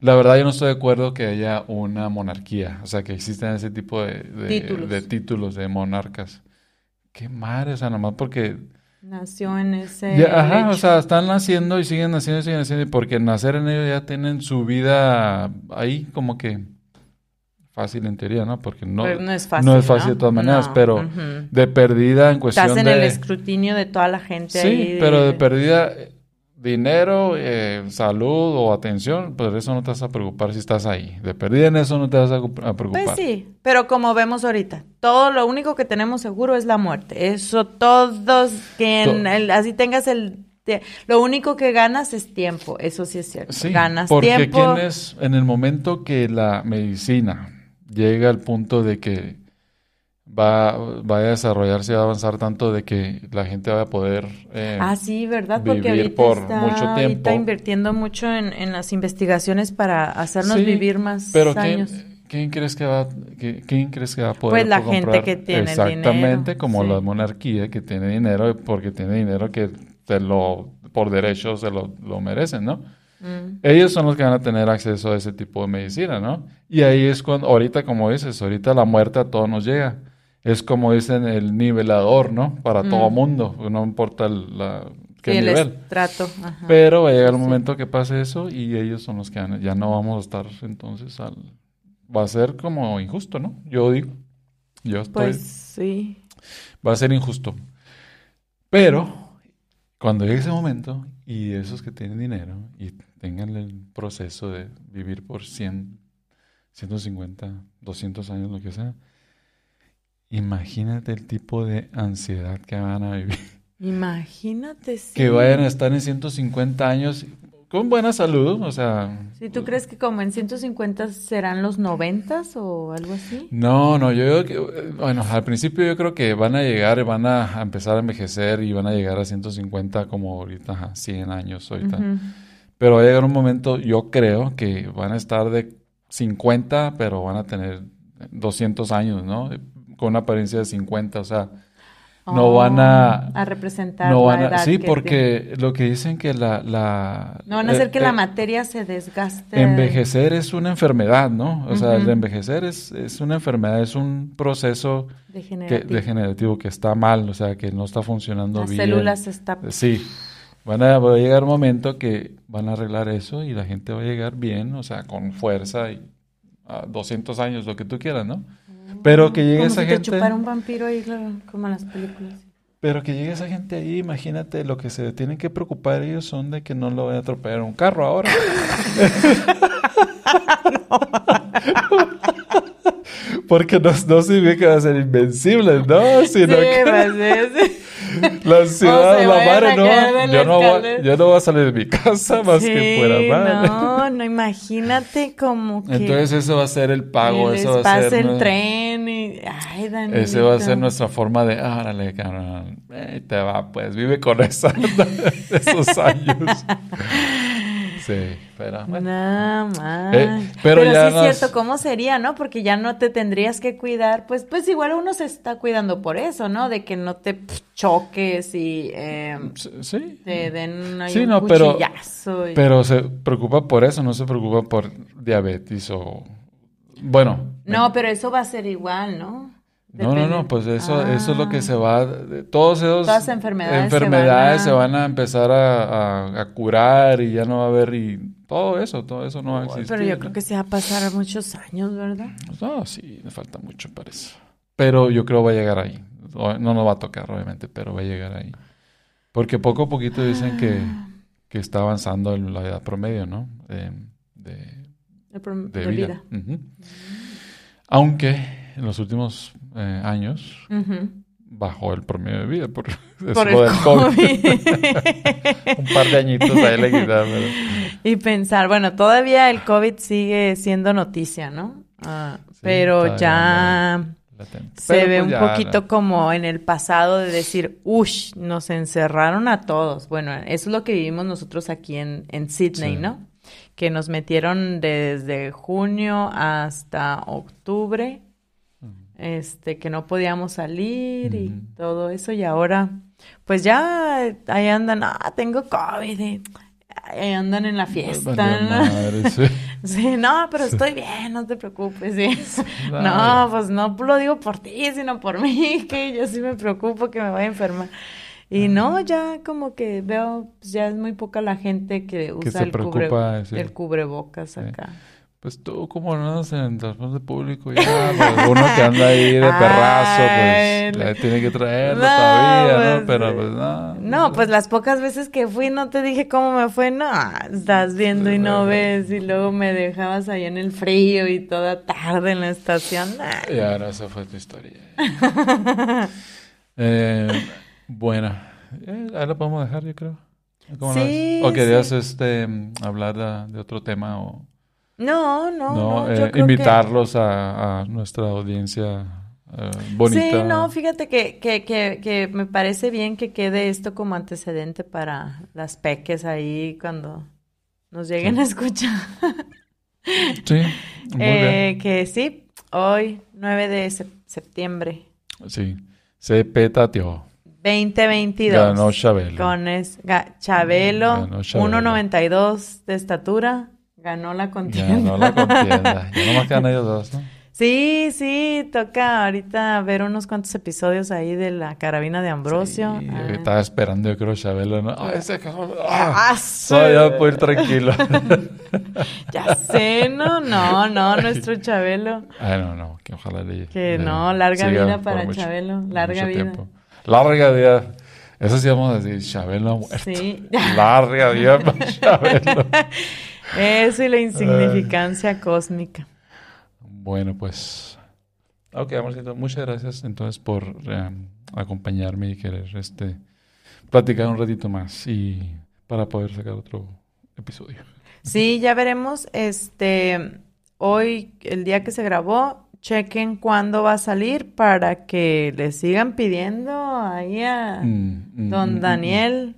la verdad yo no estoy de acuerdo que haya una monarquía, o sea, que existan ese tipo de, de-
Títulos.
de títulos de monarcas. Qué madre, o sea, nomás porque,
Nació en ese.
ya, ajá, o sea, están naciendo y siguen naciendo y siguen naciendo, y porque nacer en ellos ya tienen su vida ahí como que fácil en teoría, ¿no? Porque no,
no es fácil.
no es fácil de todas maneras,
No,
pero de perdida en cuestión
Estás en
de...
el escrutinio de toda la gente
Sí,
ahí.
pero de perdida, eh, dinero, eh, salud o atención, pues eso no te vas a preocupar si estás ahí. De perdida en eso no te vas a, cu- a preocupar.
Pues sí, pero como vemos ahorita, todo lo único que tenemos seguro es la muerte. Eso todos que en el- así tengas el te- lo único que ganas es tiempo, eso sí es cierto.
Sí,
ganas
porque
tiempo.
¿quién es en el momento que la medicina llega al punto de que va, va a desarrollarse y va a avanzar tanto de que la gente va a poder eh,
Ah, sí, ¿verdad? Porque
vivir
ahorita
por
está
mucho tiempo.
invirtiendo mucho en, en las investigaciones para hacernos
Sí,
vivir más
pero
años.
¿quién, quién crees que va, que- quién crees que va a poder
Pues la
comprar?
gente que tiene
Exactamente,
dinero,
como
sí.
la monarquía que tiene dinero porque tiene dinero que te lo por derecho se lo, lo merecen, ¿no?
Mm.
Ellos son los que van a tener acceso a ese tipo de medicina, ¿no? Y ahí es cuando, ahorita como dices, ahorita la muerte a todos nos llega. Es como dicen el nivelador, ¿no? Para todo mundo, no importa el, la, qué
Mm. Sí, el
nivel.
estrato. ajá.
Pero va a llegar el
Sí.
momento que pase eso y ellos son los que van ya no vamos a estar entonces al... Va a ser como injusto, ¿no? Yo digo. Yo estoy...
Pues sí.
Va a ser injusto. Pero cuando llegue ese momento y esos que tienen dinero y tengan el proceso de vivir por 100, 150, 200 años, lo que sea, imagínate el tipo de ansiedad que van a vivir.
Imagínate, sí.
Que vayan a estar en 150 años con buena salud, o sea...
¿Sí, ¿Tú crees que como en 150 serán los 90 o algo así?
No, no, yo creo que, bueno, al principio yo creo que van a llegar, van a empezar a envejecer y van a llegar a 150 como ahorita, ajá, 100 años ahorita. Pero va a llegar un momento, yo creo, que van a estar de 50, pero van a tener 200 años, ¿no? Con una apariencia de 50, o sea no van a...
Oh, a representar
no
la
van a,
edad
Sí,
que
porque lo que dicen que la... la
No van a hacer
eh,
que la
eh,
materia se desgaste.
Envejecer es una enfermedad, ¿no? O sea, el envejecer es, es una enfermedad, es un proceso que,
Degenerativo.
degenerativo que está mal, o sea, que no está funcionando
Las
bien.
células se está...
Sí. Van a, va a llegar un momento que van a arreglar eso y la gente va a llegar bien, o sea, con fuerza y a 200 años, lo que tú quieras, ¿no? Pero que llegue
Como
esa
si te
gente...
un vampiro ahí, claro, como en las películas.
Pero que llegue esa gente ahí, imagínate, lo que se tienen que preocupar ellos son de que no lo vaya a atropellar un carro ahora. Porque no, no significa que va a ser invencible, no, sino
sí,
que
sí.
la ciudad, la madre, no, yo no, voy,
escalera.
yo no voy a salir de mi casa más que fuera mal.
No, no, imagínate como que
Entonces eso va a ser el pago, eso va a ser...
el
¿no?
tren y... Ay, Danilo.
Ese va a ser nuestra forma de, árale, cabrón, eh, te va, pues, vive con esa, esos años. Sí, pero bueno.
Nada más.
Eh, pero
pero
ya
sí
nos-
es cierto, ¿cómo sería, no? Porque ya no te tendrías que cuidar, pues, pues igual uno se está cuidando por eso, ¿no? De que no te choques y eh,
Sí.
te den ahí
Sí,
un
no, pero-
y-
Pero se preocupa por eso, no se preocupa por diabetes o... Bueno.
No, pero eso va a ser igual, ¿no?
No, no, no, pues eso, eso es lo
Ah.
que se va, todos esos
Todas enfermedades se
enfermedades
van a-
se van a empezar a, a- a curar y ya no va a haber y todo eso, todo eso no va a existir.
Pero yo
¿no?
creo que se va a pasar muchos años, ¿verdad?
No, sí, le falta mucho para eso. Pero yo creo va a llegar ahí. No nos va a tocar, obviamente, pero va a llegar ahí. Porque poco a poquito dicen que,
Ah.
que está avanzando en la edad promedio, ¿no? De, de-
prom-
vida. Aunque en los últimos eh, años bajó el promedio de vida por,
Por el
del
COVID.
Un par de añitos ahí le quitaron.
Y pensar, bueno, todavía el COVID sigue siendo noticia, ¿no? Ah,
Sí,
pero ya se
Pero
ve
pues
un poquito como en el pasado de decir, ush, nos encerraron a todos. Bueno, eso es lo que vivimos nosotros aquí en, en Sydney,
Sí.
¿no? Que nos metieron desde junio hasta octubre, este, que no podíamos salir y todo eso. Y ahora, pues ya ahí andan, ah, tengo COVID. y ahí andan en la fiesta.
Valió
¿no?
madre, sí.
Sí, no, pero estoy bien, no te preocupes. sí. No, pues no lo digo por ti, sino por mí, que yo sí me preocupo que me vaya a enfermar. Y no, ya como que veo, pues ya es muy poca la gente que usa
se
el, cubre-
sí.
el cubrebocas acá.
Pues tú, como no andas en el transporte público, ya, pues uno que anda ahí de perrazo, pues le tiene que traerlo
no,
todavía,
pues,
¿no? Pero pues no.
No, pues las pocas veces que fui no te dije cómo me fue, no, estás viendo y no ves y luego me dejabas ahí en el frío y toda tarde en la estación.
Y ahora esa fue tu historia. eh, bueno, eh, ahí lo podemos dejar, yo creo. ¿Cómo lo
Sí?
¿O querías
sí.
este, mm, hablar de, de otro tema o
No, no,
no,
no, yo
eh,
que-
invitarlos a, a nuestra audiencia eh, bonita?
Sí, no, fíjate que, que, que, que me parece bien que quede esto como antecedente para las peques ahí cuando nos lleguen
Sí.
a escuchar.
Sí, muy
Eh, que sí, hoy, 9 de sep- septiembre.
Sí, se petateó.
2022.
Ganó Chabelo.
Con es, ga- Chabelo,
Chabelo.
1.92 de estatura, ganó la contienda.
Ganó la contienda. Ya nomás quedan ellos dos, ¿no?
Sí, sí, toca ahorita ver unos cuantos episodios ahí de la carabina de Ambrosio.
Sí,
Ah.
Estaba esperando, yo creo, Chabelo, ¿no? Ah, ese cabrón. Ah,
Ah, sí.
no, ya puedo ir tranquilo.
Ya sé, no, no, no, nuestro Chabelo.
Ay, no, no, que ojalá le.
Que
le
no, larga vida para
mucho-
Chabelo, larga vida.
tiempo. Larga vida. Eso sí vamos a decir, Chabelo ha muerto.
Sí.
Larga vida para Chabelo.
Eso y la insignificancia cósmica.
Bueno, pues. Ok, amorcito, muchas gracias entonces por eh, acompañarme y querer este platicar un ratito más y para poder sacar otro episodio.
Sí, ya veremos. Este, hoy, el día que se grabó, chequen cuándo va a salir para que le sigan pidiendo ahí a
Mm, mm,
don
mm,
Daniel,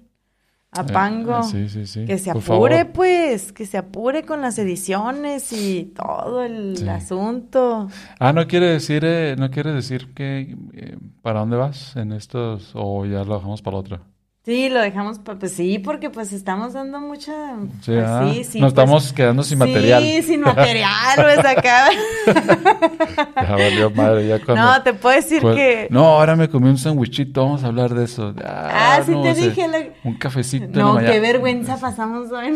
a Pango.
eh, sí, sí, sí.
Que se
Por
apure,
favor.
pues, que se apure con las ediciones y todo el asunto.
Ah, no quiere decir, eh, no quiere decir que eh, para dónde vas en estos o ya lo dejamos para la otra.
Sí, lo dejamos, pues sí, porque pues estamos dando mucha...
Sí,
pues,
ah,
sí, sí,
Nos
pues,
estamos quedando sin
sí,
material.
sin material, pues acá.
Ya valió madre, ya cuando...
No, te puedo decir
cu-
que...
No, ahora me comí un sandwichito, vamos a hablar de eso.
Ah, sí
no
te
sé,
dije. la-
Un cafecito.
No, qué vergüenza pasamos hoy.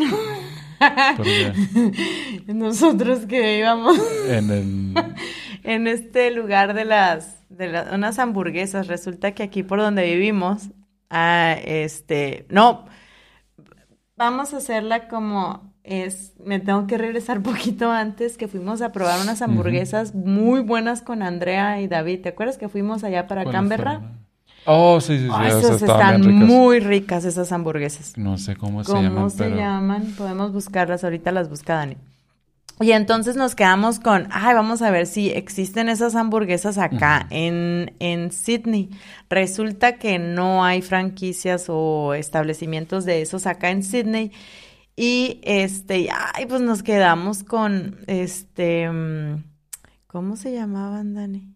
Nosotros que íbamos
En el...
en este lugar de las, de la- unas hamburguesas. Resulta que aquí por donde vivimos, ah, este, no, vamos a hacerla como es, me tengo que regresar poquito antes que fuimos a probar unas hamburguesas muy buenas con Andrea y David. ¿Te acuerdas que fuimos allá para
¿cuáles
Canberra?
Oh, sí, sí, sí.
Oh,
esas
están
ricas.
muy ricas esas hamburguesas.
No sé cómo se
¿Cómo
llaman,
se
pero...
llaman? Podemos buscarlas, ahorita las busca Dani. Y entonces nos quedamos con, ay, vamos a ver si existen esas hamburguesas acá en, en Sydney. Resulta que no hay franquicias o establecimientos de esos acá en Sydney. Y este, ay, pues nos quedamos con, este, mm, ¿cómo se llamaban, Dani?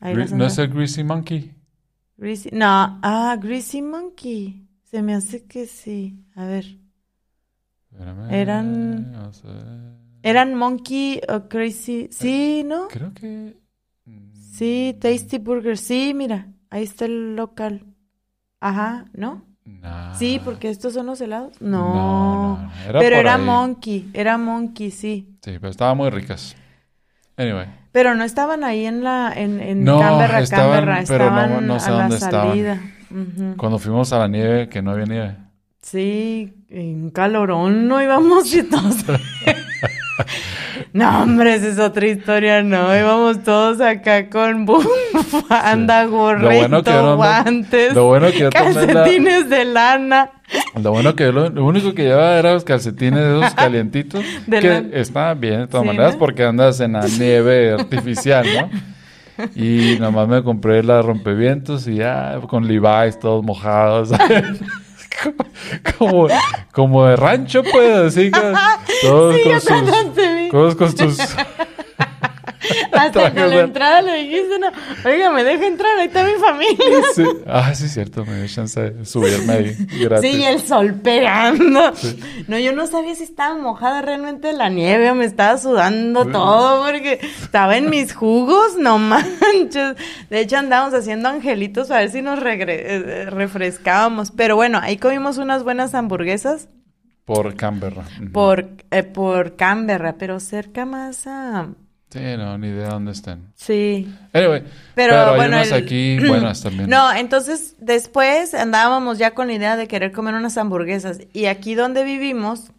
Ahí
Gre- ¿No es el Greasy Monkey?
Greasy- no, ah, Greasy Monkey. Se me hace que sí. A ver.
Espérame,
Eran-
a ver.
¿Eran Monkey o Crazy? Sí, ¿no?
Creo que... mm,
Sí, Tasty Burger. Sí, mira, ahí está el local. Ajá, ¿no?
nah.
Sí, porque estos son los helados.
No,
No.
no, no. Era
Pero era
ahí.
Monkey, era Monkey, sí.
Sí, pero estaban muy ricas. Anyway.
Pero no estaban ahí en la, en, en
No,
Canberra,
estaban,
Canberra,
pero no-
estaban
no sé
a la
dónde estaban.
salida. Ujú.
Cuando fuimos a la nieve, que no había nieve.
Sí, en calorón no íbamos y todos. No, hombre, esa es otra historia, no. Íbamos todos acá con bufanda, gorrito,
bueno yo
guantes,
Lo bueno que yo la-
calcetines de lana.
Lo bueno que lo, lo único que llevaba era los calcetines de esos calientitos.
De
que
la-
estaban bien de todas
Sí,
maneras
¿no?
porque andas en la nieve artificial, ¿no? Y nomás me compré la rompevientos y ya con Levi's todos mojados. como, como de rancho, pues, así que todos
Sí,
con
yo
sus,
también te vi.
todos con sus
Hasta que a
trajes
la entrada le dijiste, no, oiga, me deja entrar, ahí está mi familia.
Sí. Ah, sí, es cierto, me dio chance de subirme ahí gratis.
Sí, y el sol pegando. No, yo no sabía si estaba mojada realmente la nieve o me estaba sudando todo porque estaba en mis jugos, no manches. De hecho, andábamos haciendo angelitos a ver si nos regre- eh, refrescábamos. Pero bueno, ahí comimos unas buenas hamburguesas
Por Canberra.
Por, eh, por Canberra, pero cerca más a...
Sí, no, ni idea dónde estén.
Sí.
Anyway,
Pero,
pero, hay
bueno,
unas
el-
aquí buenas también.
No, entonces después andábamos ya con la idea de querer comer unas hamburguesas. Y aquí donde vivimos,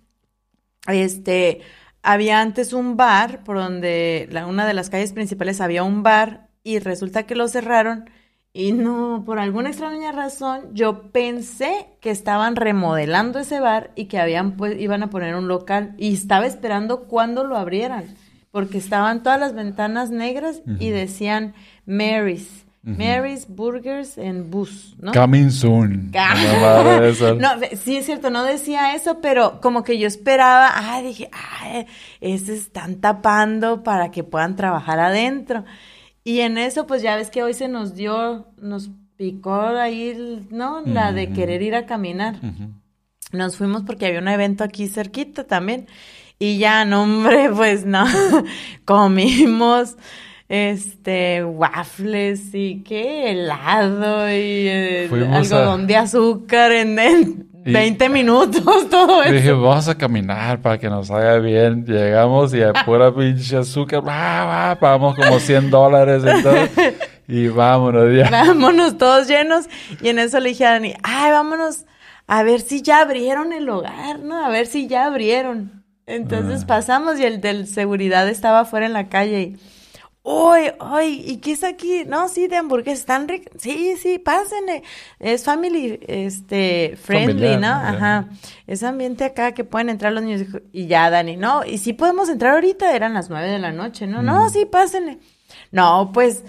este, había antes un bar, por donde la, una de las calles principales había un bar, y resulta que lo cerraron. Y no, por alguna extraña razón, yo pensé que estaban remodelando ese bar y que habían pues, iban a poner un local. Y estaba esperando cuándo lo abrieran. Porque estaban todas las ventanas negras y decían Mary's. Mary's Burgers and Bus, ¿no?
Coming soon.
No, sí es cierto, no decía eso, pero como que yo esperaba, ay, dije, ay, ese están tapando para que puedan trabajar adentro. Y en eso, pues ya ves que hoy se nos dio, nos picó ahí, el- ¿no? La de querer ir a caminar. Nos fuimos porque había un evento aquí cerquita también. Y ya, no, hombre, pues no. Comimos este waffles y qué helado y eh,
a-
algodón de azúcar en,
Y-
20 minutos, todo
Dije,
eso.
vamos a caminar para que nos haga bien. Llegamos y a pura pinche azúcar, va, va, pagamos como 100 dólares. Y vámonos ya.
Vámonos todos llenos. Y en eso le dije a Dani, ay, vámonos a ver si ya abrieron el hogar, ¿no? A ver si ya abrieron. Entonces
Ah.
pasamos y el del seguridad estaba afuera en la calle y, Uy, uy, ¿y qué es aquí? No, sí, de hamburguesas, están ricas. Sí, sí, pásenle. Es family, este, friendly,
Familiar,
¿no?
¿no?
Ajá. Es ambiente acá que pueden entrar los niños. Y ya, Dani, no, y sí podemos entrar ahorita, eran las nueve de la noche, ¿no? No, sí, pásenle. No, pues,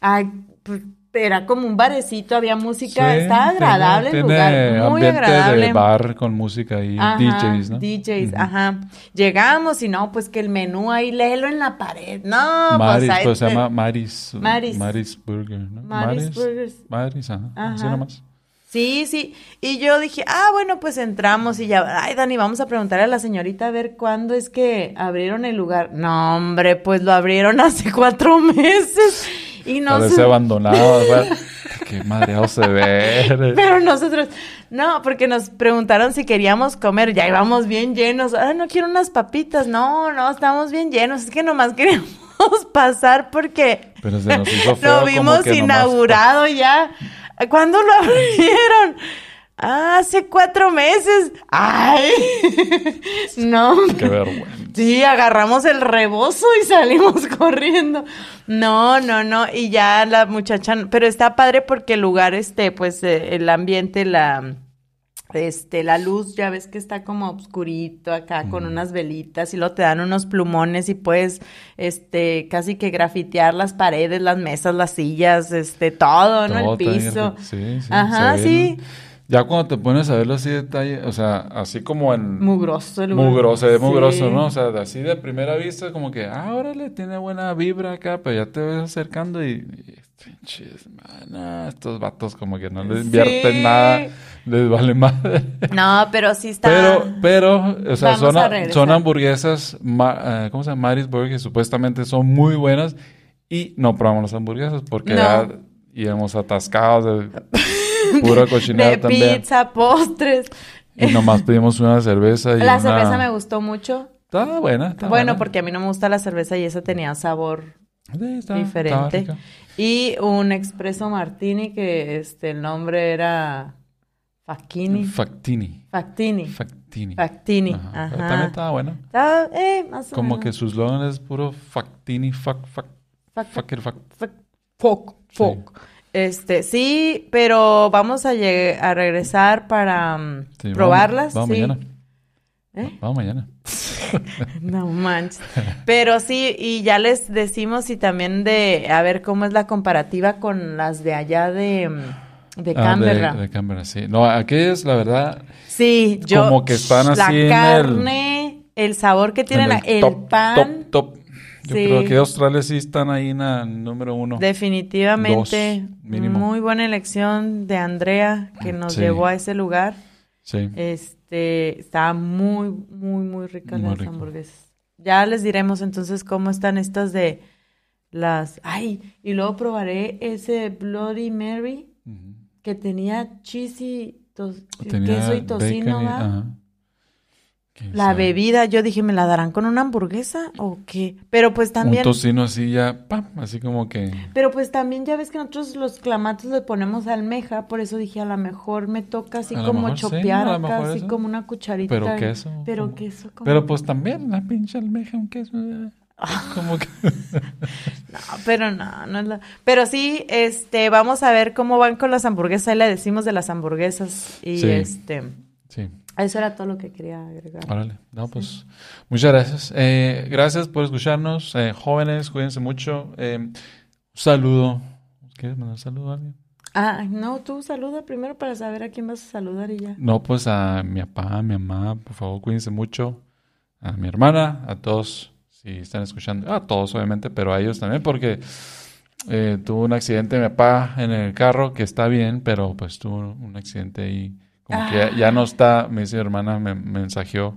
ay, pues, era como un barecito, había música,
Sí,
estaba
tiene-
agradable el
tiene
lugar, muy
ambiente
agradable.
de bar con música y
Ajá,
DJs, ¿no?
DJs, ajá. Llegamos y no, pues que el menú ahí, léelo en la pared. No,
Maris,
pues ahí
pues se llama Maris.
Maris.
Maris Burger, ¿no?
Maris Burgers.
Maris, ajá. Así
Ajá.
nomás.
Sí, sí. Y yo dije, ah, bueno, pues entramos y ya, ay, Dani, vamos a preguntarle a la señorita a ver cuándo es que abrieron el lugar. No, hombre, pues lo abrieron hace cuatro meses. Y no
Parece abandonado. Qué madreado se ve.
Pero nosotros, no, porque nos preguntaron si queríamos comer, ya íbamos bien llenos. Ah, no quiero unas papitas. No, no, estamos bien llenos. Es que nomás queríamos pasar porque
Pero se nos hizo feo.
lo
como
vimos
nomás-
inaugurado ya. ¿Cuándo lo abrieron? Ah, hace cuatro meses. Ay, no.
Qué vergüenza.
Sí, agarramos el rebozo y salimos corriendo. No, no, no. Y ya la muchacha, pero está padre porque el lugar, este, pues, eh, el ambiente, la, este, la luz, ya ves que está como oscurito acá con unas velitas y luego te dan unos plumones y puedes, este, casi que grafitear las paredes, las mesas, las sillas, este, todo, ¿no?
Todo
El piso.
Sí, sí.
Ajá, sí.
Ya cuando te pones a verlo así de detalle, o sea, así como en...
Mugroso el lugar.
Mugroso, se ve
Sí.
mugroso, ¿no? O sea, así de primera vista, como que, ah, órale, tiene buena vibra acá, pero ya te ves acercando y, pinches, mana, estos vatos como que no les invierten
Sí.
nada, les vale madre.
No, pero sí está.
Pero, pero, o sea, son,
a
son hamburguesas, ma- eh, ¿cómo se llama? Marisburg, que supuestamente son muy buenas y no probamos las hamburguesas porque
No.
ya íbamos atascados de pura cochinada
de
también.
pizza, postres.
Y nomás pedimos una cerveza y
La
una-
cerveza me gustó mucho.
Está buena, está
Bueno,
buena.
porque a mí no me gusta la cerveza y esa tenía sabor
Sí, está- estaba
diferente. Y un expreso martini que este el nombre era Facchini.
Factini.
Factini.
Factini.
Factini.
Ajá.
Ajá.
Pero También estaba buena.
Estaba, eh, más o
Como
menos.
que su slogan es puro Factini, fac, fac,
Fac-
fucker, fac-
Foc, foc. Este, sí, pero vamos a, a regresar para mm,
Sí,
probarlas.
Vamos,
sí.
mañana.
¿Eh?
Vamos mañana.
No manches. Pero sí, y ya les decimos y también de a ver cómo es la comparativa con las de allá de, mm, de
Ah,
Canberra.
de, de Canberra, sí. No, aquí es la verdad.
Sí, yo.
Como que están
la
así en el-
carne, el, sabor que tienen,
en
la- el,
top,
pan,
Top, top. Yo
Sí.
creo que Australia sí están ahí en el número uno.
definitivamente.
Dos.
Muy buena elección de Andrea que nos
Sí.
llevó a ese lugar.
Sí.
Este, está muy, muy, muy ricas
Muy
las
rico.
hamburguesas. Ya les diremos entonces cómo están estas de las... Ay, y luego probaré ese Bloody Mary que tenía cheese y tos-
Tenía
queso y tocino,
y-
¿va?
ajá. ¿Quién
La
sabe?
bebida, yo dije, ¿me la darán con una hamburguesa o qué? Pero pues también...
Un tocino así ya, pam, así como que...
Pero pues también ya ves que nosotros los clamatos le ponemos almeja, por eso dije, a lo mejor me toca así
A
como
sí,
chopear acá, así
eso.
como una cucharita.
Pero queso.
Pero
como-
queso como...
Pero pues también la pinche almeja, un queso. eh, Como que...
No, pero no, no es la... Pero sí, este, vamos a ver cómo van con las hamburguesas, ahí le decimos de las hamburguesas y
Sí.
este...
Sí,
Eso era todo lo que quería agregar.
órale. No, pues muchas gracias. Eh, gracias por escucharnos. Eh, jóvenes, cuídense mucho. Eh, un saludo. ¿Quieres mandar un saludo a alguien?
Ah, no, tú saluda primero para saber a quién vas a saludar y ya.
No, pues a mi papá, a mi mamá, por favor, cuídense mucho. A mi hermana, a todos, si están escuchando. A todos, obviamente, pero a ellos también, porque eh, tuvo un accidente mi papá en el carro, que está bien, pero pues tuvo un accidente ahí. Como que ya, ya no está, me dice mi hermana, me mensajeó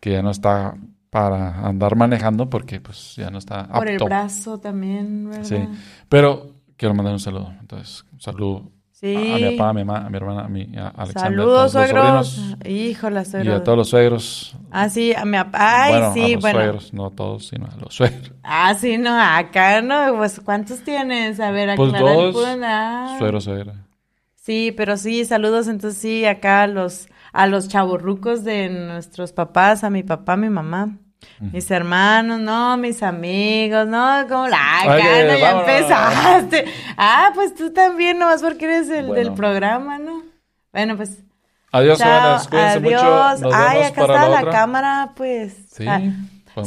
que ya no está para andar manejando porque pues ya no está
Por el
apto.
brazo también, ¿verdad?
Sí. Pero quiero mandar un saludo. Entonces, un saludo
Sí.
a, a mi papá, a mi mamá, a mi hermana, a mi a Alexandra, a
Saludos,
todos
suegros. Híjole,
Y
suegros.
a todos los suegros.
Ah, sí, a mi papá. Ay,
bueno, a
sí,
los
bueno.
suegros, no a todos, sino a los suegros.
Ah, sí, no, acá no, pues, ¿cuántos tienes? A ver,
Pues
aclarar el
dos.
Ah.
Suegro, suegra.
Sí, pero sí, saludos entonces sí acá a los, a los chavorrucos de nuestros papás, a mi papá, a mi mamá. Mis hermanos, no, mis amigos, no, como la
Ay,
gana, ya empezaste. Ah, pues tú también, nomás porque eres el
Bueno.
del programa, ¿no? Bueno, pues.
Adiós,
chao,
hermanas. Cuídense
adiós.
mucho. Nos
Ay,
vemos
acá
para
está
la
cámara, pues.
Sí.
Ah,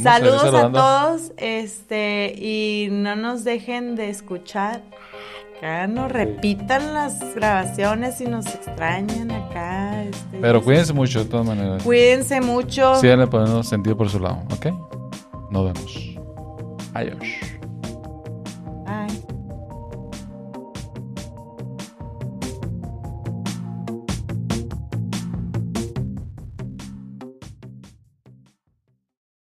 Saludos a todos, este, y no nos dejen de escuchar. Acá nos repitan las grabaciones si nos extrañan acá. este,
Pero cuídense mucho de todas maneras.
Cuídense mucho.
Síganle poniendo sentido por su lado, ¿ok? Nos vemos. Adiós.